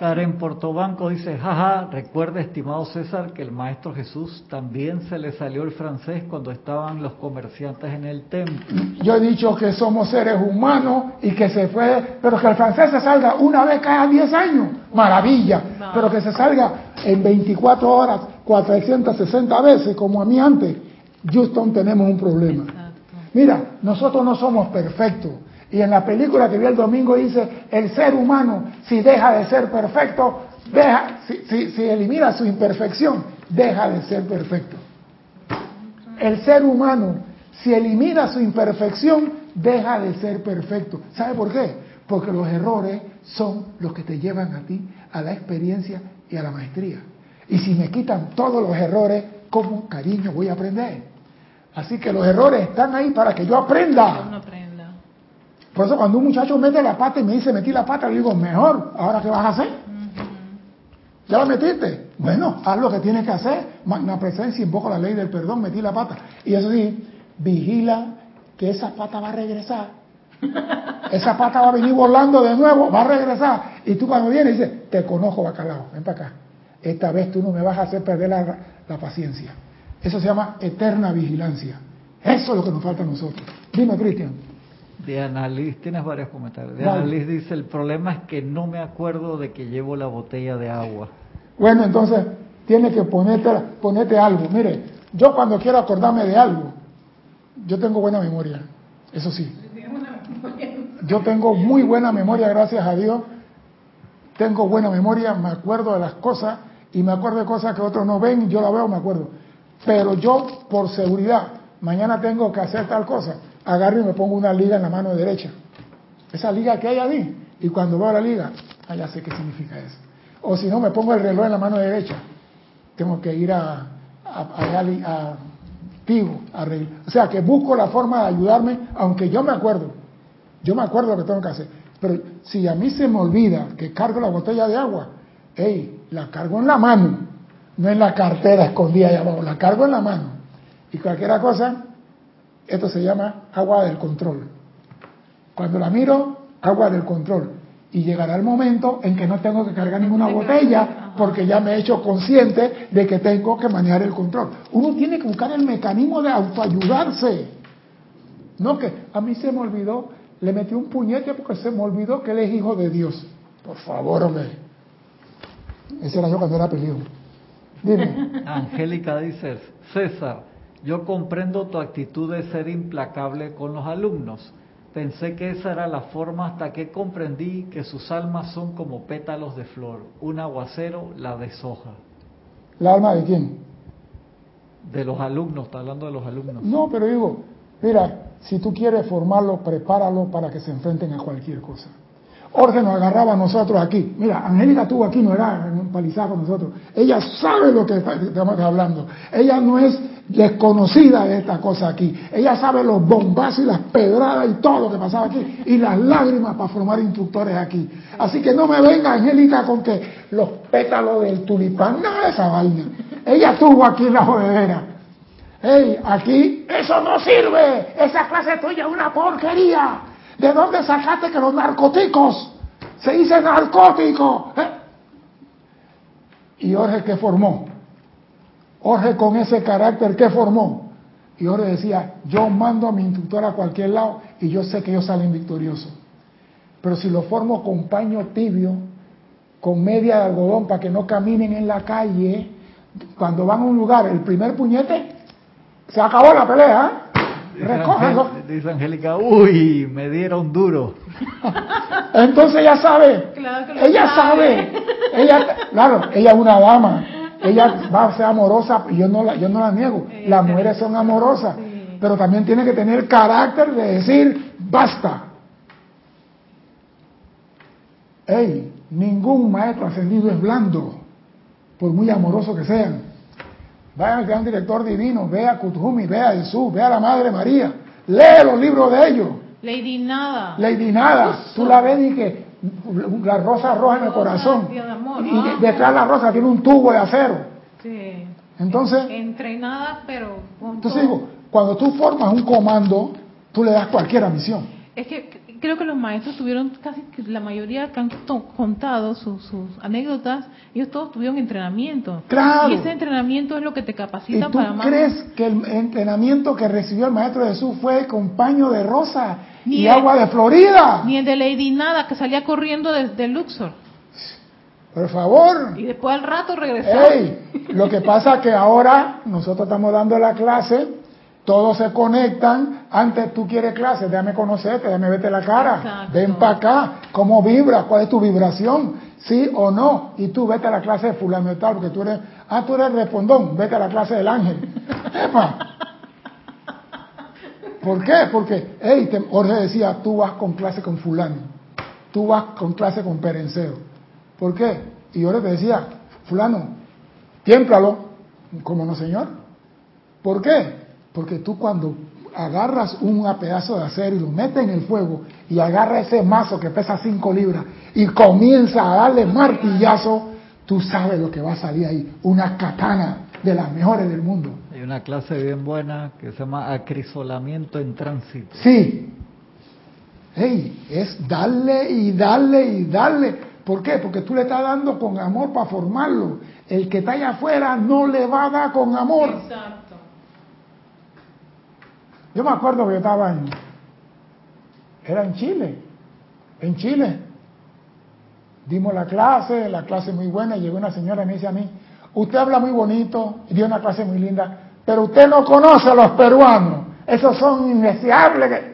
Karen Portobanco dice, jaja, recuerda, estimado César, que el Maestro Jesús también se le salió el francés cuando estaban los comerciantes en el templo. Yo he dicho que somos seres humanos y que se fue, pero que el francés se salga una vez cada 10 años, maravilla, pero que se salga en 24 horas, 460 veces, como a mí antes, Houston tenemos un problema. Mira, nosotros no somos perfectos y en la película que vi el domingo dice, el ser humano, si deja de ser perfecto, deja, si, elimina su imperfección, deja de ser perfecto. El ser humano, si elimina su imperfección, deja de ser perfecto. ¿Sabe por qué? Porque los errores son los que te llevan a ti a la experiencia y a la maestría. Y si me quitan todos los errores, ¿cómo cariño voy a aprender? Así que los errores están ahí para que yo aprenda. Por eso cuando un muchacho mete la pata y me dice metí la pata, le digo, mejor, ¿ahora qué vas a hacer? ¿Ya la metiste? Bueno, haz lo que tienes que hacer. Magna presencia, invoco la ley del perdón, metí la pata. Y eso sí, vigila que esa pata va a regresar. Esa pata va a venir volando de nuevo, va a regresar. Y tú cuando vienes dices, te conozco bacalao, ven para acá. Esta vez tú no me vas a hacer perder la, la paciencia. Eso se llama eterna vigilancia. Eso es lo que nos falta a nosotros. Dime, Cristian. De Liz, tienes varios comentarios. De dice, el problema es que no me acuerdo de que llevo la botella de agua. Bueno, entonces tienes que ponerte, ponerte algo. Mire, yo cuando quiero acordarme de algo, yo tengo buena memoria, eso sí. Yo tengo muy buena memoria, gracias a Dios. Tengo buena memoria, me acuerdo de las cosas y me acuerdo de cosas que otros no ven, yo la veo, me acuerdo. Pero yo, por seguridad, mañana tengo que hacer tal cosa agarro y me pongo una liga en la mano derecha. Esa liga que hay ahí. Y cuando veo la liga, ah, ya sé qué significa eso. O si no, me pongo el reloj en la mano derecha. Tengo que ir a, a, a, a a O sea, que busco la forma de ayudarme, aunque yo me acuerdo. Yo me acuerdo lo que tengo que hacer. Pero si a mí se me olvida que cargo la botella de agua, hey, la cargo en la mano, no en la cartera escondida allá abajo, la cargo en la mano. Y cualquier cosa, esto se llama agua del control. Cuando la miro, agua del control. Y llegará el momento en que no tengo que cargar ninguna botella porque ya me he hecho consciente de que tengo que manejar el control. Uno tiene que buscar el mecanismo de autoayudarse. No que a mí se me olvidó, le metí un puñete porque se me olvidó que él es hijo de Dios. Por favor, hombre. Ese era yo cuando era peligro. Dime. Angélica dice, César, yo comprendo tu actitud de ser implacable con los alumnos. Pensé que esa era la forma hasta que comprendí que sus almas son como pétalos de flor. Un aguacero la deshoja. ¿La alma de quién? De los alumnos, está hablando de los alumnos. No, pero digo, mira, si tú quieres formarlo, prepáralo para que se enfrenten a cualquier cosa. Jorge nos agarraba a nosotros aquí. Mira, Angélica estuvo aquí, no era palizada con nosotros. Ella sabe lo que estamos hablando. Ella no es desconocida de esta cosa aquí. Ella sabe los bombazos y las pedradas y todo lo que pasaba aquí. Y las lágrimas para formar instructores aquí. Así que no me venga, Angélica, con que los pétalos del tulipán, nada de esa vaina. Ella estuvo aquí la jodedera. Hey, aquí eso no sirve. Esa clase tuya es una porquería. ¿De dónde sacaste que los narcóticos se dice narcótico? ¿Eh? Y Jorge, ¿qué formó? Jorge con ese carácter, ¿qué formó? Y Jorge decía, yo mando a mi instructor a cualquier lado y yo sé que ellos salen victoriosos. Pero si lo formo con paño tibio, con media de algodón para que no caminen en la calle, cuando van a un lugar, el primer puñete, se acabó la pelea. ¿eh? Recógelo. Dice Angélica, uy, me dieron duro. Entonces ella sabe. ella sabe. Ella, claro, ella es una dama. Ella va a ser amorosa, y yo no la, yo no la niego. Las mujeres son amorosas. Pero también tiene que tener carácter de decir, basta. Ey, ningún maestro ascendido es blando, por muy amoroso que sean. Vaya al gran director divino, vea a Kuthumi, vea a Jesús, vea a la Madre María, lee los libros de ellos. Lady Nada. Lady Nada. Tú la ves y que la rosa roja en el corazón. y detrás de la rosa tiene un tubo de acero. Sí. Entonces. Entrenada, pero. Entonces digo, cuando tú formas un comando, tú le das cualquier misión. Es que creo que los maestros tuvieron, casi la mayoría que han contado sus, anécdotas, ellos todos tuvieron entrenamiento. Claro. Y ese entrenamiento es lo que te capacita ¿Y tú crees que el entrenamiento que recibió el maestro Jesús fue con paño de rosa y agua de Florida? Ni el de Lady Nada, que salía corriendo desde Luxor. Por favor. Y después al rato regresó. lo que pasa es que ahora nosotros estamos dando la clase todos se conectan. Antes tú quieres clase, déjame conocerte, déjame verte la cara. Ven para acá. ¿Cómo vibra? ¿Cuál es tu vibración? ¿Sí o no? Y tú vete a la clase de fulano tal, porque tú eres, ah, tú eres respondón, vete a la clase del ángel. ¿Por qué? Porque, hey, Jorge decía, tú vas con clase con fulano, tú vas con clase con perenceo. ¿Por qué? Y Jorge te decía, fulano, tiémplalo, como no señor. ¿Por qué? Porque tú cuando agarras un pedazo de acero y lo metes en el fuego y agarras ese mazo que pesa 5 libras y comienza a darle martillazo, tú sabes lo que va a salir ahí. Una katana de las mejores del mundo. Hay una clase bien buena que se llama acrisolamiento en tránsito. Sí. Hey, es darle y darle y darle. ¿Por qué? Porque tú le estás dando con amor para formarlo. El que está allá afuera no le va a dar con amor. Exacto. Yo me acuerdo que yo estaba en, era en Chile, en Chile. Dimos la clase, la clase muy buena, y llegó una señora y me dice a mí, usted habla muy bonito, y dio una clase muy linda, pero usted no conoce a los peruanos, esos son indeseables.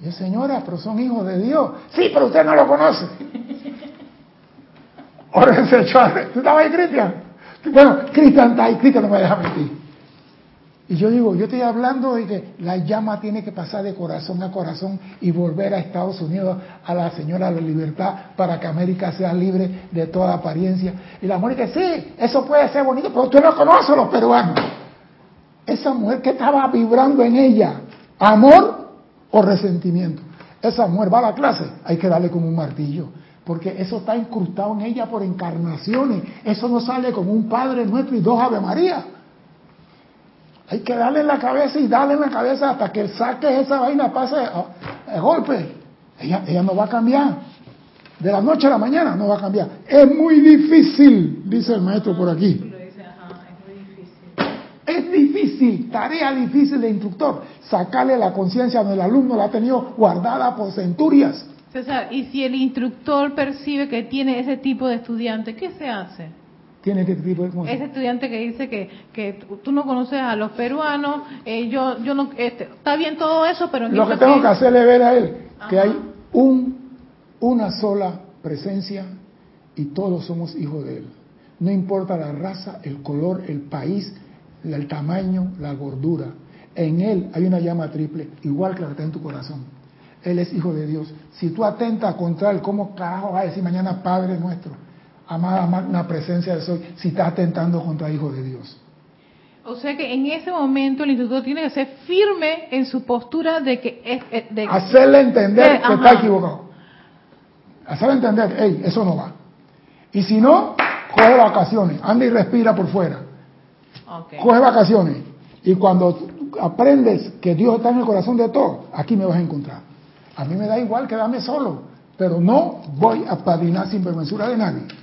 Yo, señora, pero son hijos de Dios. Sí, pero usted no lo conoce. Ahora se ¿tú estabas ahí, Cristian? Bueno, Cristian está ahí, Cristian no me deja mentir. Y yo digo, yo estoy hablando de que la llama tiene que pasar de corazón a corazón y volver a Estados Unidos a la señora de la libertad para que América sea libre de toda apariencia. Y la mujer dice, sí, eso puede ser bonito, pero usted no conoce a los peruanos. Esa mujer que estaba vibrando en ella, amor o resentimiento. Esa mujer va a la clase, hay que darle como un martillo, porque eso está incrustado en ella por encarnaciones. Eso no sale como un Padre nuestro y dos Ave María. Hay que darle en la cabeza y darle en la cabeza hasta que saque esa vaina, pase el golpe. Ella, ella no va a cambiar. De la noche a la mañana no va a cambiar. Es muy difícil, dice el maestro por aquí. Es difícil, tarea difícil de instructor, sacarle la conciencia donde el alumno la ha tenido guardada por centurias. César, y si el instructor percibe que tiene ese tipo de estudiante, ¿qué se hace? Tiene que tipo de Ese estudiante que dice que, que tú no conoces a los peruanos, eh, yo, yo no, este, está bien todo eso, pero... Lo que tengo que hacerle ver a él, que hay un, una sola presencia y todos somos hijos de él. No importa la raza, el color, el país, el tamaño, la gordura. En él hay una llama triple, igual que la que está en tu corazón. Él es hijo de Dios. Si tú atentas contra él, ¿cómo carajo vas a decir mañana Padre nuestro? Amada magna presencia de soy, si está atentando contra hijo de Dios. O sea que en ese momento el instituto tiene que ser firme en su postura de que es... De, Hacerle entender que está equivocado. Hacerle entender, hey, eso no va. Y si no, coge vacaciones, anda y respira por fuera. Coge vacaciones. Y cuando aprendes que Dios está en el corazón de todos, aquí me vas a encontrar. A mí me da igual quedarme solo, pero no voy a padrinar sin vergüenza de nadie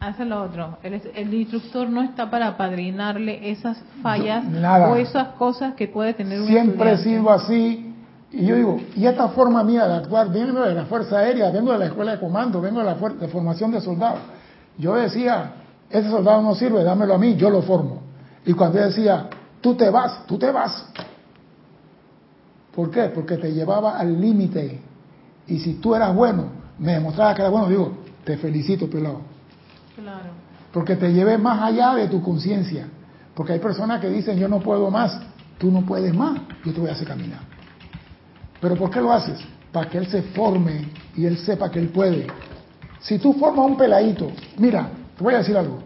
hace lo otro. El, instructor no está para padrinarle esas fallas o esas cosas que puede tener un Siempre he sido así. Y yo digo, y esta forma mía de actuar, vengo de la Fuerza Aérea, vengo de la Escuela de Comando, vengo de la de formación de soldados. Yo decía, ese soldado no sirve, dámelo a mí, yo lo formo. Y cuando yo decía, tú te vas, tú te vas. ¿Por qué? Porque te llevaba al límite. Y si tú eras bueno, me demostraba que era bueno, digo, te felicito, pelado porque te lleve más allá de tu conciencia. Porque hay personas que dicen, yo no puedo más, tú no puedes más, yo te voy a hacer caminar. Pero ¿por qué lo haces? Para que él se forme y él sepa que él puede. Si tú formas un peladito, mira, te voy a decir algo.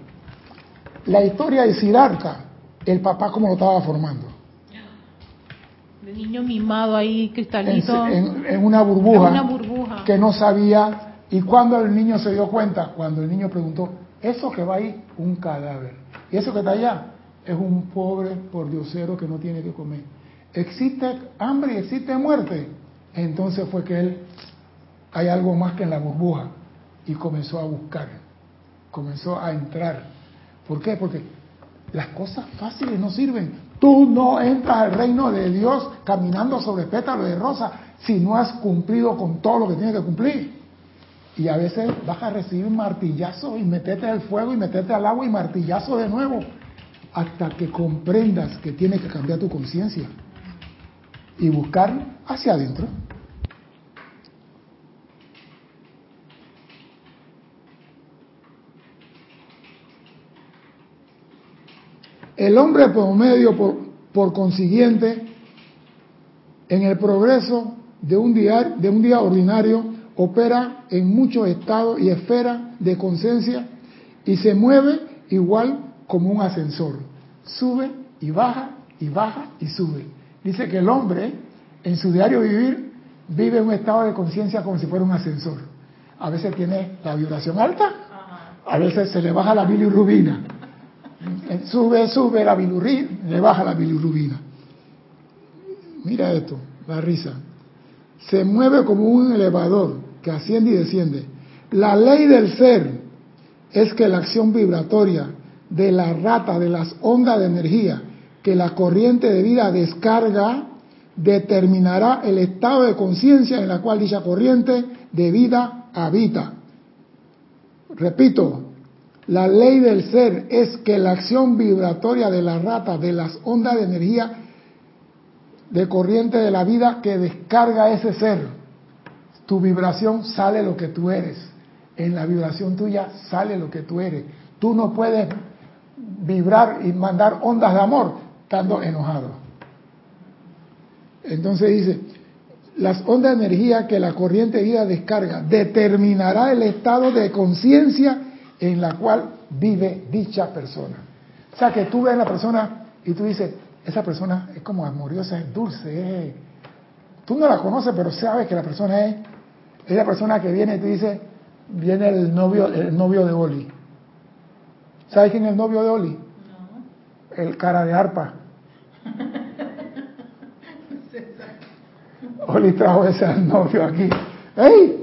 La historia de Siddhartha, el papá como lo estaba formando. De niño mimado ahí, cristalito. En, una burbuja. En una burbuja. Que no sabía. Y cuando el niño se dio cuenta, cuando el niño preguntó, eso que va ahí, un cadáver. Y eso que está allá, es un pobre pordiosero que no tiene que comer. ¿Existe hambre y existe muerte? Entonces fue que él, hay algo más que en la burbuja. Y comenzó a buscar, comenzó a entrar. ¿Por qué? Porque las cosas fáciles no sirven. Tú no entras al reino de Dios caminando sobre pétalos de rosa si no has cumplido con todo lo que tienes que cumplir. Y a veces vas a recibir martillazo y metete al fuego y metete al agua y martillazo de nuevo. Hasta que comprendas que tienes que cambiar tu conciencia y buscar hacia adentro. El hombre promedio, por, por consiguiente, en el progreso de un día, de un día ordinario, opera en muchos estados y esferas de conciencia y se mueve igual como un ascensor. Sube y baja y baja y sube. Dice que el hombre en su diario vivir vive un estado de conciencia como si fuera un ascensor. A veces tiene la vibración alta, a veces se le baja la bilirrubina. Sube, sube la bilirrubina, le baja la bilirrubina. Mira esto, la risa se mueve como un elevador que asciende y desciende. La ley del ser es que la acción vibratoria de la rata, de las ondas de energía que la corriente de vida descarga, determinará el estado de conciencia en la cual dicha corriente de vida habita. Repito, la ley del ser es que la acción vibratoria de la rata, de las ondas de energía de corriente de la vida que descarga ese ser. Tu vibración sale lo que tú eres. En la vibración tuya sale lo que tú eres. Tú no puedes vibrar y mandar ondas de amor estando enojado. Entonces dice, las ondas de energía que la corriente de vida descarga determinará el estado de conciencia en la cual vive dicha persona. O sea que tú ves a la persona y tú dices, esa persona es como amorosa, es dulce, tú no la conoces, pero sabes que la persona es, es la persona que viene y te dice, viene el novio, el novio de Oli. ¿Sabes quién es el novio de Oli? No. El cara de arpa. Oli trajo ese novio aquí. ¡Ey!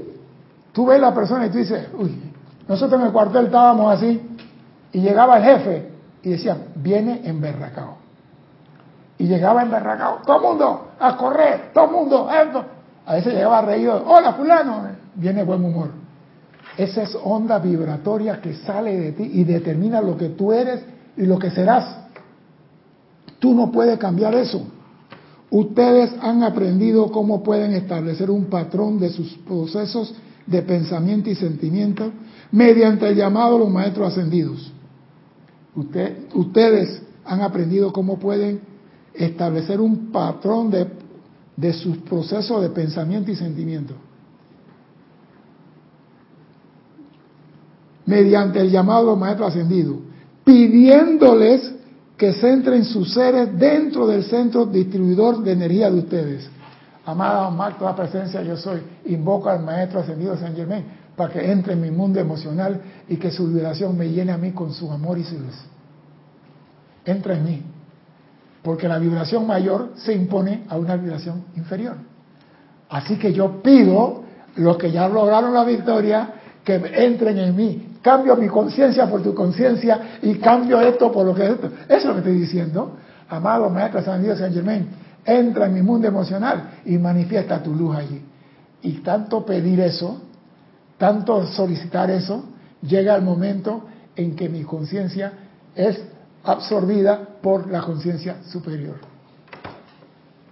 Tú ves la persona y tú dices, uy, nosotros en el cuartel estábamos así, y llegaba el jefe y decía, viene emberracado. Y llegaba emberracado, todo mundo a correr, todo mundo, esto. A veces llegaba reído, hola fulano, viene buen humor. Esa es onda vibratoria que sale de ti y determina lo que tú eres y lo que serás. Tú no puedes cambiar eso. Ustedes han aprendido cómo pueden establecer un patrón de sus procesos de pensamiento y sentimiento mediante el llamado a los maestros ascendidos. ustedes han aprendido cómo pueden establecer un patrón de, de sus procesos de pensamiento y sentimiento. Mediante el llamado a los maestros ascendidos, pidiéndoles que centren sus seres dentro del centro distribuidor de energía de ustedes. Amada Omar, toda presencia yo soy, invoca al Maestro Ascendido San Germain para que entre en mi mundo emocional y que su vibración me llene a mí con su amor y su luz. Entra en mí, porque la vibración mayor se impone a una vibración inferior. Así que yo pido los que ya lograron la victoria que entren en mí. Cambio mi conciencia por tu conciencia y cambio esto por lo que es esto. Eso es lo que estoy diciendo. Amado Maestro Ascendido San Germain, entra en mi mundo emocional y manifiesta tu luz allí. Y tanto pedir eso, tanto solicitar eso, llega el momento en que mi conciencia es absorbida por la conciencia superior.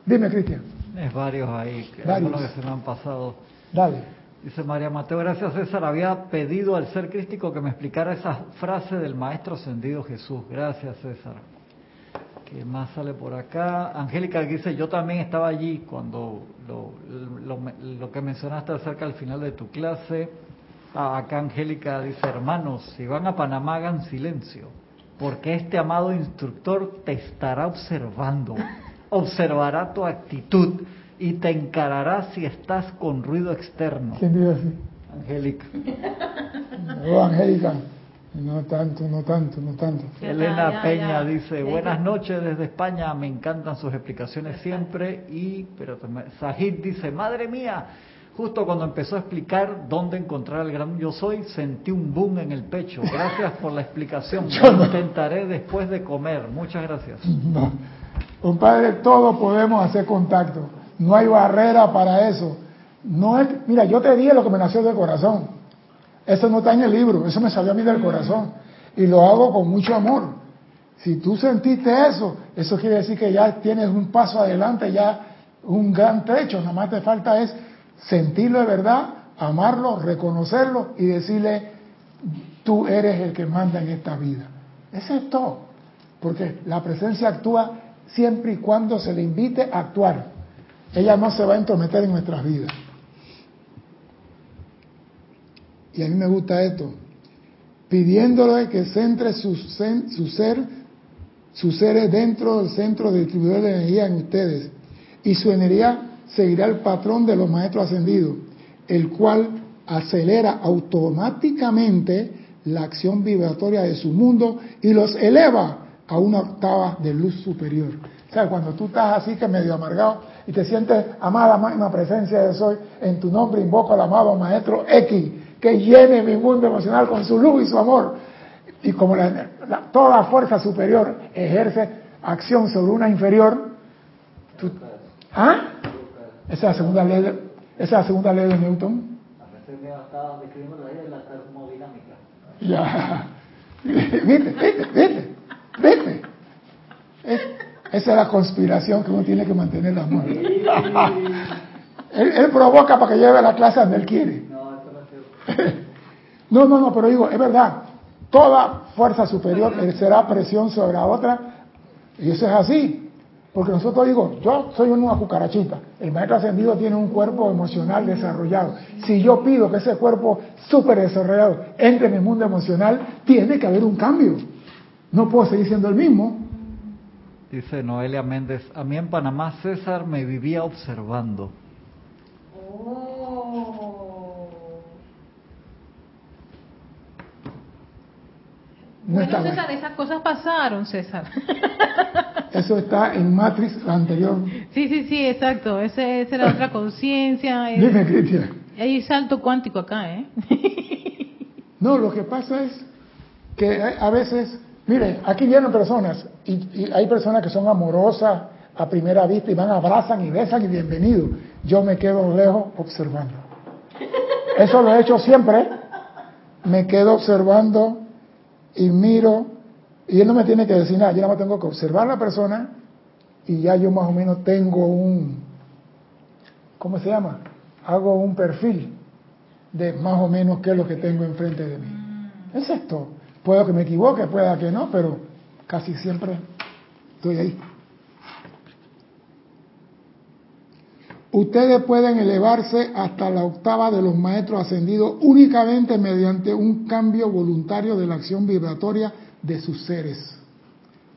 Dime, Cristian. Es varios ahí, algunos que se me han pasado. Dale. Dice María Mateo, gracias César, había pedido al ser crístico que me explicara esa frase del Maestro Ascendido Jesús. Gracias César. ¿Qué más sale por acá? Angélica dice, yo también estaba allí cuando lo, que mencionaste acerca al final de tu clase. Ah, acá Angélica dice, hermanos, si van a Panamá hagan silencio, porque este amado instructor te estará observando, observará tu actitud y te encarará si estás con ruido externo. ¿Quién dice así? Angélica. Oh, Angélica. No tanto, no tanto, no tanto. Elena Peña dice, buenas noches desde España, me encantan sus explicaciones siempre. Y, pero Sajid dice, madre mía, justo cuando empezó a explicar dónde encontrar el gran yo soy, sentí un boom en el pecho. Gracias por la explicación. Lo intentaré después de comer. Muchas gracias. No. Compadre, todos podemos hacer contacto. No hay barrera para eso. No es, mira, yo te dije lo que me nació del corazón. Eso no está en el libro, eso me salió a mí del corazón. Y lo hago con mucho amor. Si tú sentiste eso, eso quiere decir que ya tienes un paso adelante, ya un gran trecho. Nada más te falta es sentirlo de verdad, amarlo, reconocerlo y decirle, tú eres el que manda en esta vida. Eso es todo. Porque la presencia actúa siempre y cuando se le invite a actuar. Ella no se va a entrometer en nuestras vidas. y a mí me gusta esto, pidiéndole que centre su, su ser, su ser dentro del centro distribuidor de energía en ustedes, y su energía seguirá el patrón de los maestros ascendidos, el cual acelera automáticamente la acción vibratoria de su mundo y los eleva a una octava de luz superior. O sea, cuando tú estás así que medio amargado y te sientes amada máxima presencia de soy, en tu nombre invoco al amado maestro X, que llene mi mundo emocional con su luz y su amor. Y como toda fuerza superior ejerce acción sobre una inferior, ¿ah? Esa es la segunda ley de, esa es la segunda ley de Newton. estaba describiendo la ley de la termodinámica. Ya. ¿Viste? ¿Viste? ¿Viste? ¿Viste? esa es la conspiración que uno tiene que mantener la amor. él, él, provoca para que lleve la clase donde él quiere. no, no, no, pero digo, es verdad. Toda fuerza superior será presión sobre la otra. Y eso es así. Porque nosotros digo, yo soy una cucarachita. El maestro ascendido tiene un cuerpo emocional desarrollado. Si yo pido que ese cuerpo súper desarrollado entre en mi mundo emocional, tiene que haber un cambio. No puedo seguir siendo el mismo. Dice Noelia Méndez, a mí en Panamá César me vivía observando. bueno, César, esas cosas pasaron, César. Eso está en Matrix anterior. Sí, sí, sí, exacto. esa es la otra conciencia. Dime, Cristian. Hay salto cuántico acá, ¿eh? no, lo que pasa es que a veces, mire, aquí vienen personas y, y, hay personas que son amorosas a primera vista y van, abrazan y besan y bienvenido. Yo me quedo lejos observando. Eso lo he hecho siempre. Me quedo observando y miro. Y él no me tiene que decir nada. Yo nada más tengo que observar a la persona y ya yo más o menos tengo un, ¿cómo se llama? Hago un perfil de más o menos qué es lo que tengo enfrente de mí. Es esto. Puedo que me equivoque, pueda que no, pero casi siempre estoy ahí. Ustedes pueden elevarse hasta la octava de los maestros ascendidos únicamente mediante un cambio voluntario de la acción vibratoria de sus seres.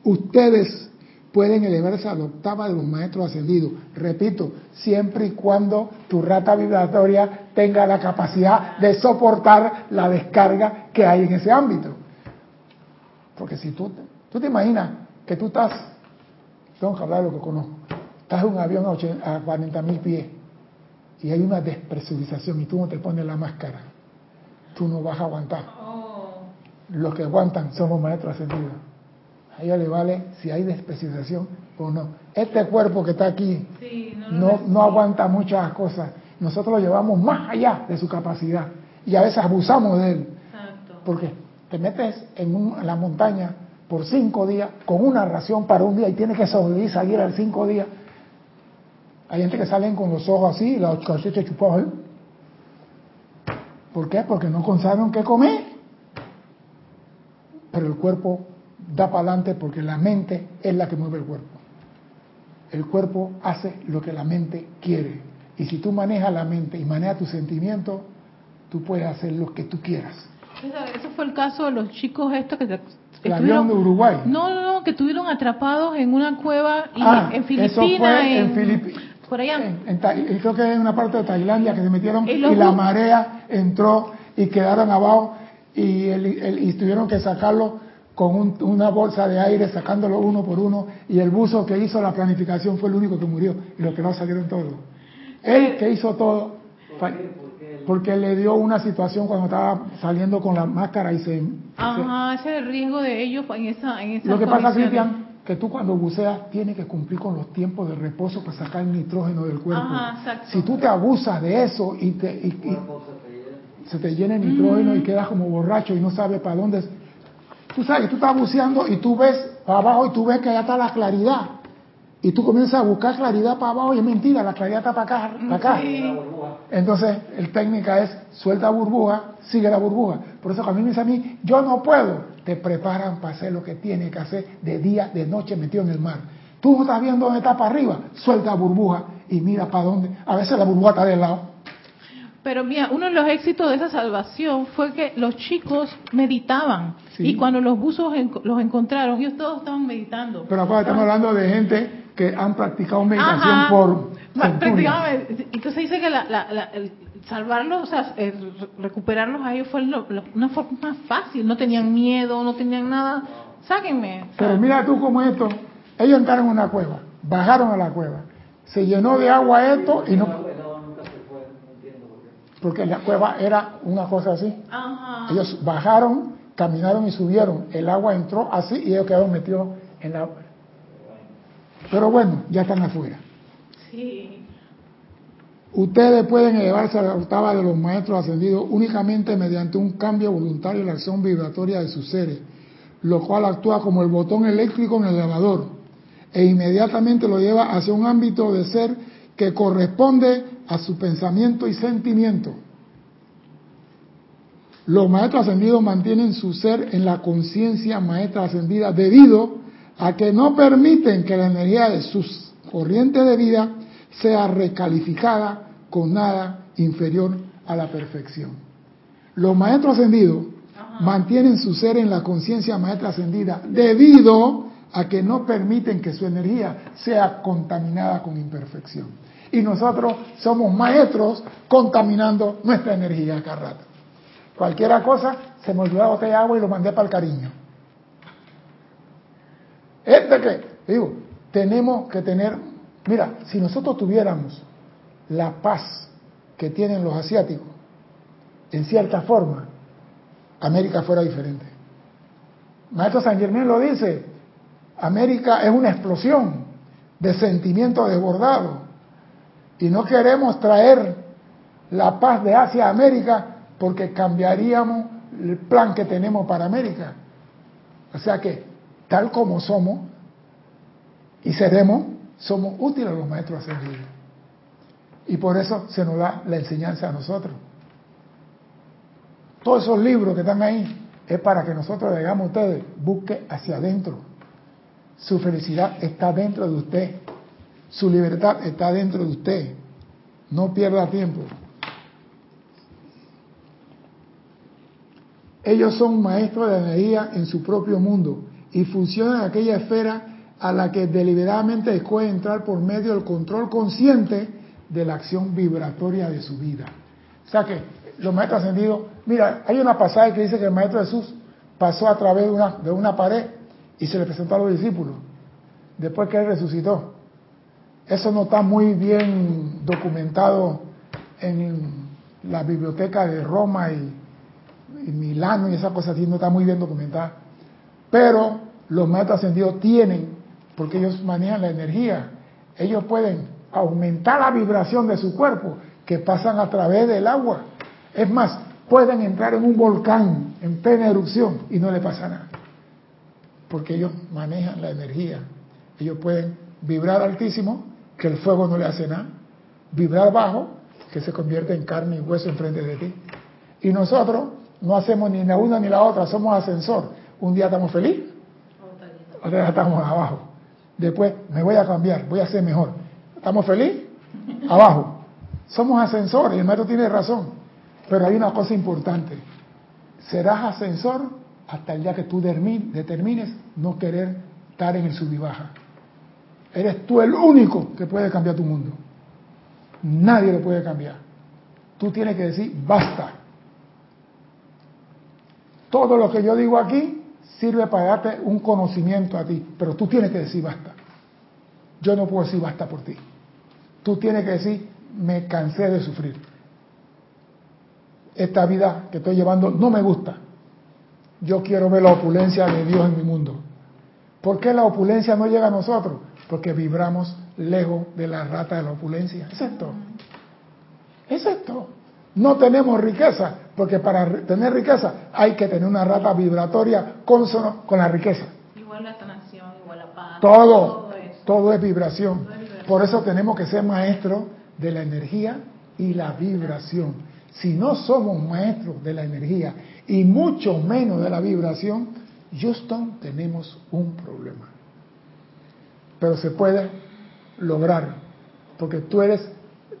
Ustedes pueden elevarse a la octava de los maestros ascendidos. Repito, siempre y cuando tu rata vibratoria tenga la capacidad de soportar la descarga que hay en ese ámbito. Porque si tú, tú te imaginas que tú estás, tengo que hablar de lo que conozco, estás en un avión a, 40 mil pies y hay una despresurización y tú no te pones la máscara, tú no vas a aguantar. Los que aguantan son los maestros ascendidos. A ella le vale si hay despresurización o no. Este cuerpo que está aquí no, no, aguanta muchas cosas. Nosotros lo llevamos más allá de su capacidad y a veces abusamos de él. Porque te metes en, en la montaña por cinco días con una ración para un día y tienes que sobrevivir, salir al cinco días hay gente que salen con los ojos así, la cachetes chupados. ¿Por qué? Porque no saben qué comer. Pero el cuerpo da para adelante porque la mente es la que mueve el cuerpo. El cuerpo hace lo que la mente quiere. Y si tú manejas la mente y manejas tus sentimientos, tú puedes hacer lo que tú quieras. Eso fue el caso de los chicos estos que estuvieron de Uruguay. No, no, no, que estuvieron atrapados en una cueva y ah, en Filipinas. en, Filipinas por allá. En, creo que en una parte de Tailandia que se metieron y, la marea entró y quedaron abajo y, y tuvieron que sacarlo con una bolsa de aire, sacándolo uno por uno, y el buzo que hizo la planificación fue el único que murió, y los que no salieron todos. Él que hizo todo, porque le dio una situación cuando estaba saliendo con la máscara y se... Ajá, ese es el riesgo de ellos en esa... En esa lo que pasa, Cristian, que tú cuando buceas tienes que cumplir con los tiempos de reposo para sacar el nitrógeno del cuerpo. si tú te abusas de eso y, te, se te llena el nitrógeno y mm. quedas como borracho y no sabes para dónde. Tú sabes tú estás buceando y tú ves para abajo y tú ves que allá está la claridad. Y tú comienzas a buscar claridad para abajo y es mentira, la claridad está para acá. Para acá. Entonces, el técnica es suelta burbuja, sigue la burbuja. Por eso cuando a mí me dice a mí, yo no puedo, te preparan para hacer lo que tiene que hacer de día, de noche metido en el mar. Tú no estás viendo dónde está para arriba, suelta burbuja y mira para dónde. A veces la burbuja está de lado. Pero mira, uno de los éxitos de esa salvación fue que los chicos meditaban. Y cuando los buzos los encontraron, ellos todos estaban meditando. Pero ahora estamos hablando de gente que han practicado meditación por Entonces dice que la, salvarlos, o sea, recuperarlos a ellos fue una forma más fácil. No tenían miedo, no tenían nada. Sáquenme. Pero mira tú cómo esto. Ellos entraron en una cueva, bajaron a la cueva, se llenó de agua esto y no porque la cueva era una cosa así. Ellos bajaron, caminaron y subieron. El agua entró así y ellos quedaron metidos en la... Pero bueno, ya están afuera. Sí. Ustedes pueden elevarse a la octava de los maestros ascendidos únicamente mediante un cambio voluntario en la acción vibratoria de sus seres, lo cual actúa como el botón eléctrico en el elevador e inmediatamente lo lleva hacia un ámbito de ser que corresponde a su pensamiento y sentimiento. Los maestros ascendidos mantienen su ser en la conciencia maestra ascendida debido a que no permiten que la energía de sus corrientes de vida sea recalificada con nada inferior a la perfección. Los maestros ascendidos mantienen su ser en la conciencia maestra ascendida debido a que no permiten que su energía sea contaminada con imperfección y nosotros somos maestros contaminando nuestra energía cada rato. Cualquiera cosa, se me olvidó de agua y lo mandé para el cariño. Este que, digo, tenemos que tener, mira, si nosotros tuviéramos la paz que tienen los asiáticos, en cierta forma, América fuera diferente. Maestro San Germán lo dice, América es una explosión de sentimientos desbordados y no queremos traer la paz de Asia a América porque cambiaríamos el plan que tenemos para América. O sea que, tal como somos y seremos, somos útiles a los maestros ascendidos. Y por eso se nos da la enseñanza a nosotros. Todos esos libros que están ahí es para que nosotros digamos a ustedes, busque hacia adentro. Su felicidad está dentro de usted. Su libertad está dentro de usted. No pierda tiempo. Ellos son maestros de energía en su propio mundo y funcionan en aquella esfera a la que deliberadamente puede entrar por medio del control consciente de la acción vibratoria de su vida. O sea que los maestros ascendidos, mira, hay una pasada que dice que el maestro Jesús pasó a través de una, de una pared y se le presentó a los discípulos, después que él resucitó. Eso no está muy bien documentado en la biblioteca de Roma y, Milano y esas cosas así, no está muy bien documentada. Pero los maestros ascendidos tienen, porque ellos manejan la energía, ellos pueden aumentar la vibración de su cuerpo que pasan a través del agua. Es más, pueden entrar en un volcán en plena erupción y no le pasa nada. Porque ellos manejan la energía. Ellos pueden vibrar altísimo, que el fuego no le hace nada. Vibrar bajo, que se convierte en carne y hueso enfrente de ti. Y nosotros no hacemos ni la una ni la otra, somos ascensor. Un día estamos felices, otro día estamos abajo. Después me voy a cambiar, voy a ser mejor. ¿Estamos felices? Abajo. Somos ascensores, el maestro tiene razón. Pero hay una cosa importante. Serás ascensor hasta el día que tú determines no querer estar en el sub y baja. Eres tú el único que puede cambiar tu mundo. Nadie lo puede cambiar. Tú tienes que decir, basta. Todo lo que yo digo aquí sirve para darte un conocimiento a ti, pero tú tienes que decir, basta. Yo no puedo decir, basta por ti. Tú tienes que decir, me cansé de sufrir. Esta vida que estoy llevando no me gusta. Yo quiero ver la opulencia de Dios en mi mundo. ¿Por qué la opulencia no llega a nosotros? Porque vibramos lejos de la rata de la opulencia. Es esto. Es esto. No tenemos riqueza, porque para tener riqueza hay que tener una rata vibratoria consono con la riqueza. Igual la sanación, igual la paz. Todo, todo, es vibración. Por eso tenemos que ser maestros de la energía y la vibración. Si no somos maestros de la energía y mucho menos de la vibración, Houston tenemos un problema. Pero se puede lograr, porque tú eres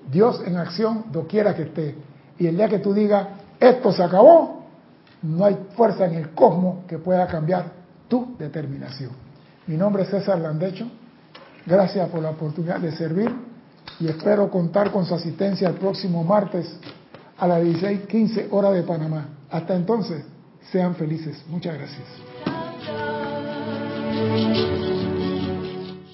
Dios en acción doquiera que esté. Y el día que tú digas, esto se acabó, no hay fuerza en el cosmos que pueda cambiar tu determinación. Mi nombre es César Landecho. Gracias por la oportunidad de servir y espero contar con su asistencia el próximo martes a las 16:15 hora de Panamá. Hasta entonces, sean felices. Muchas gracias.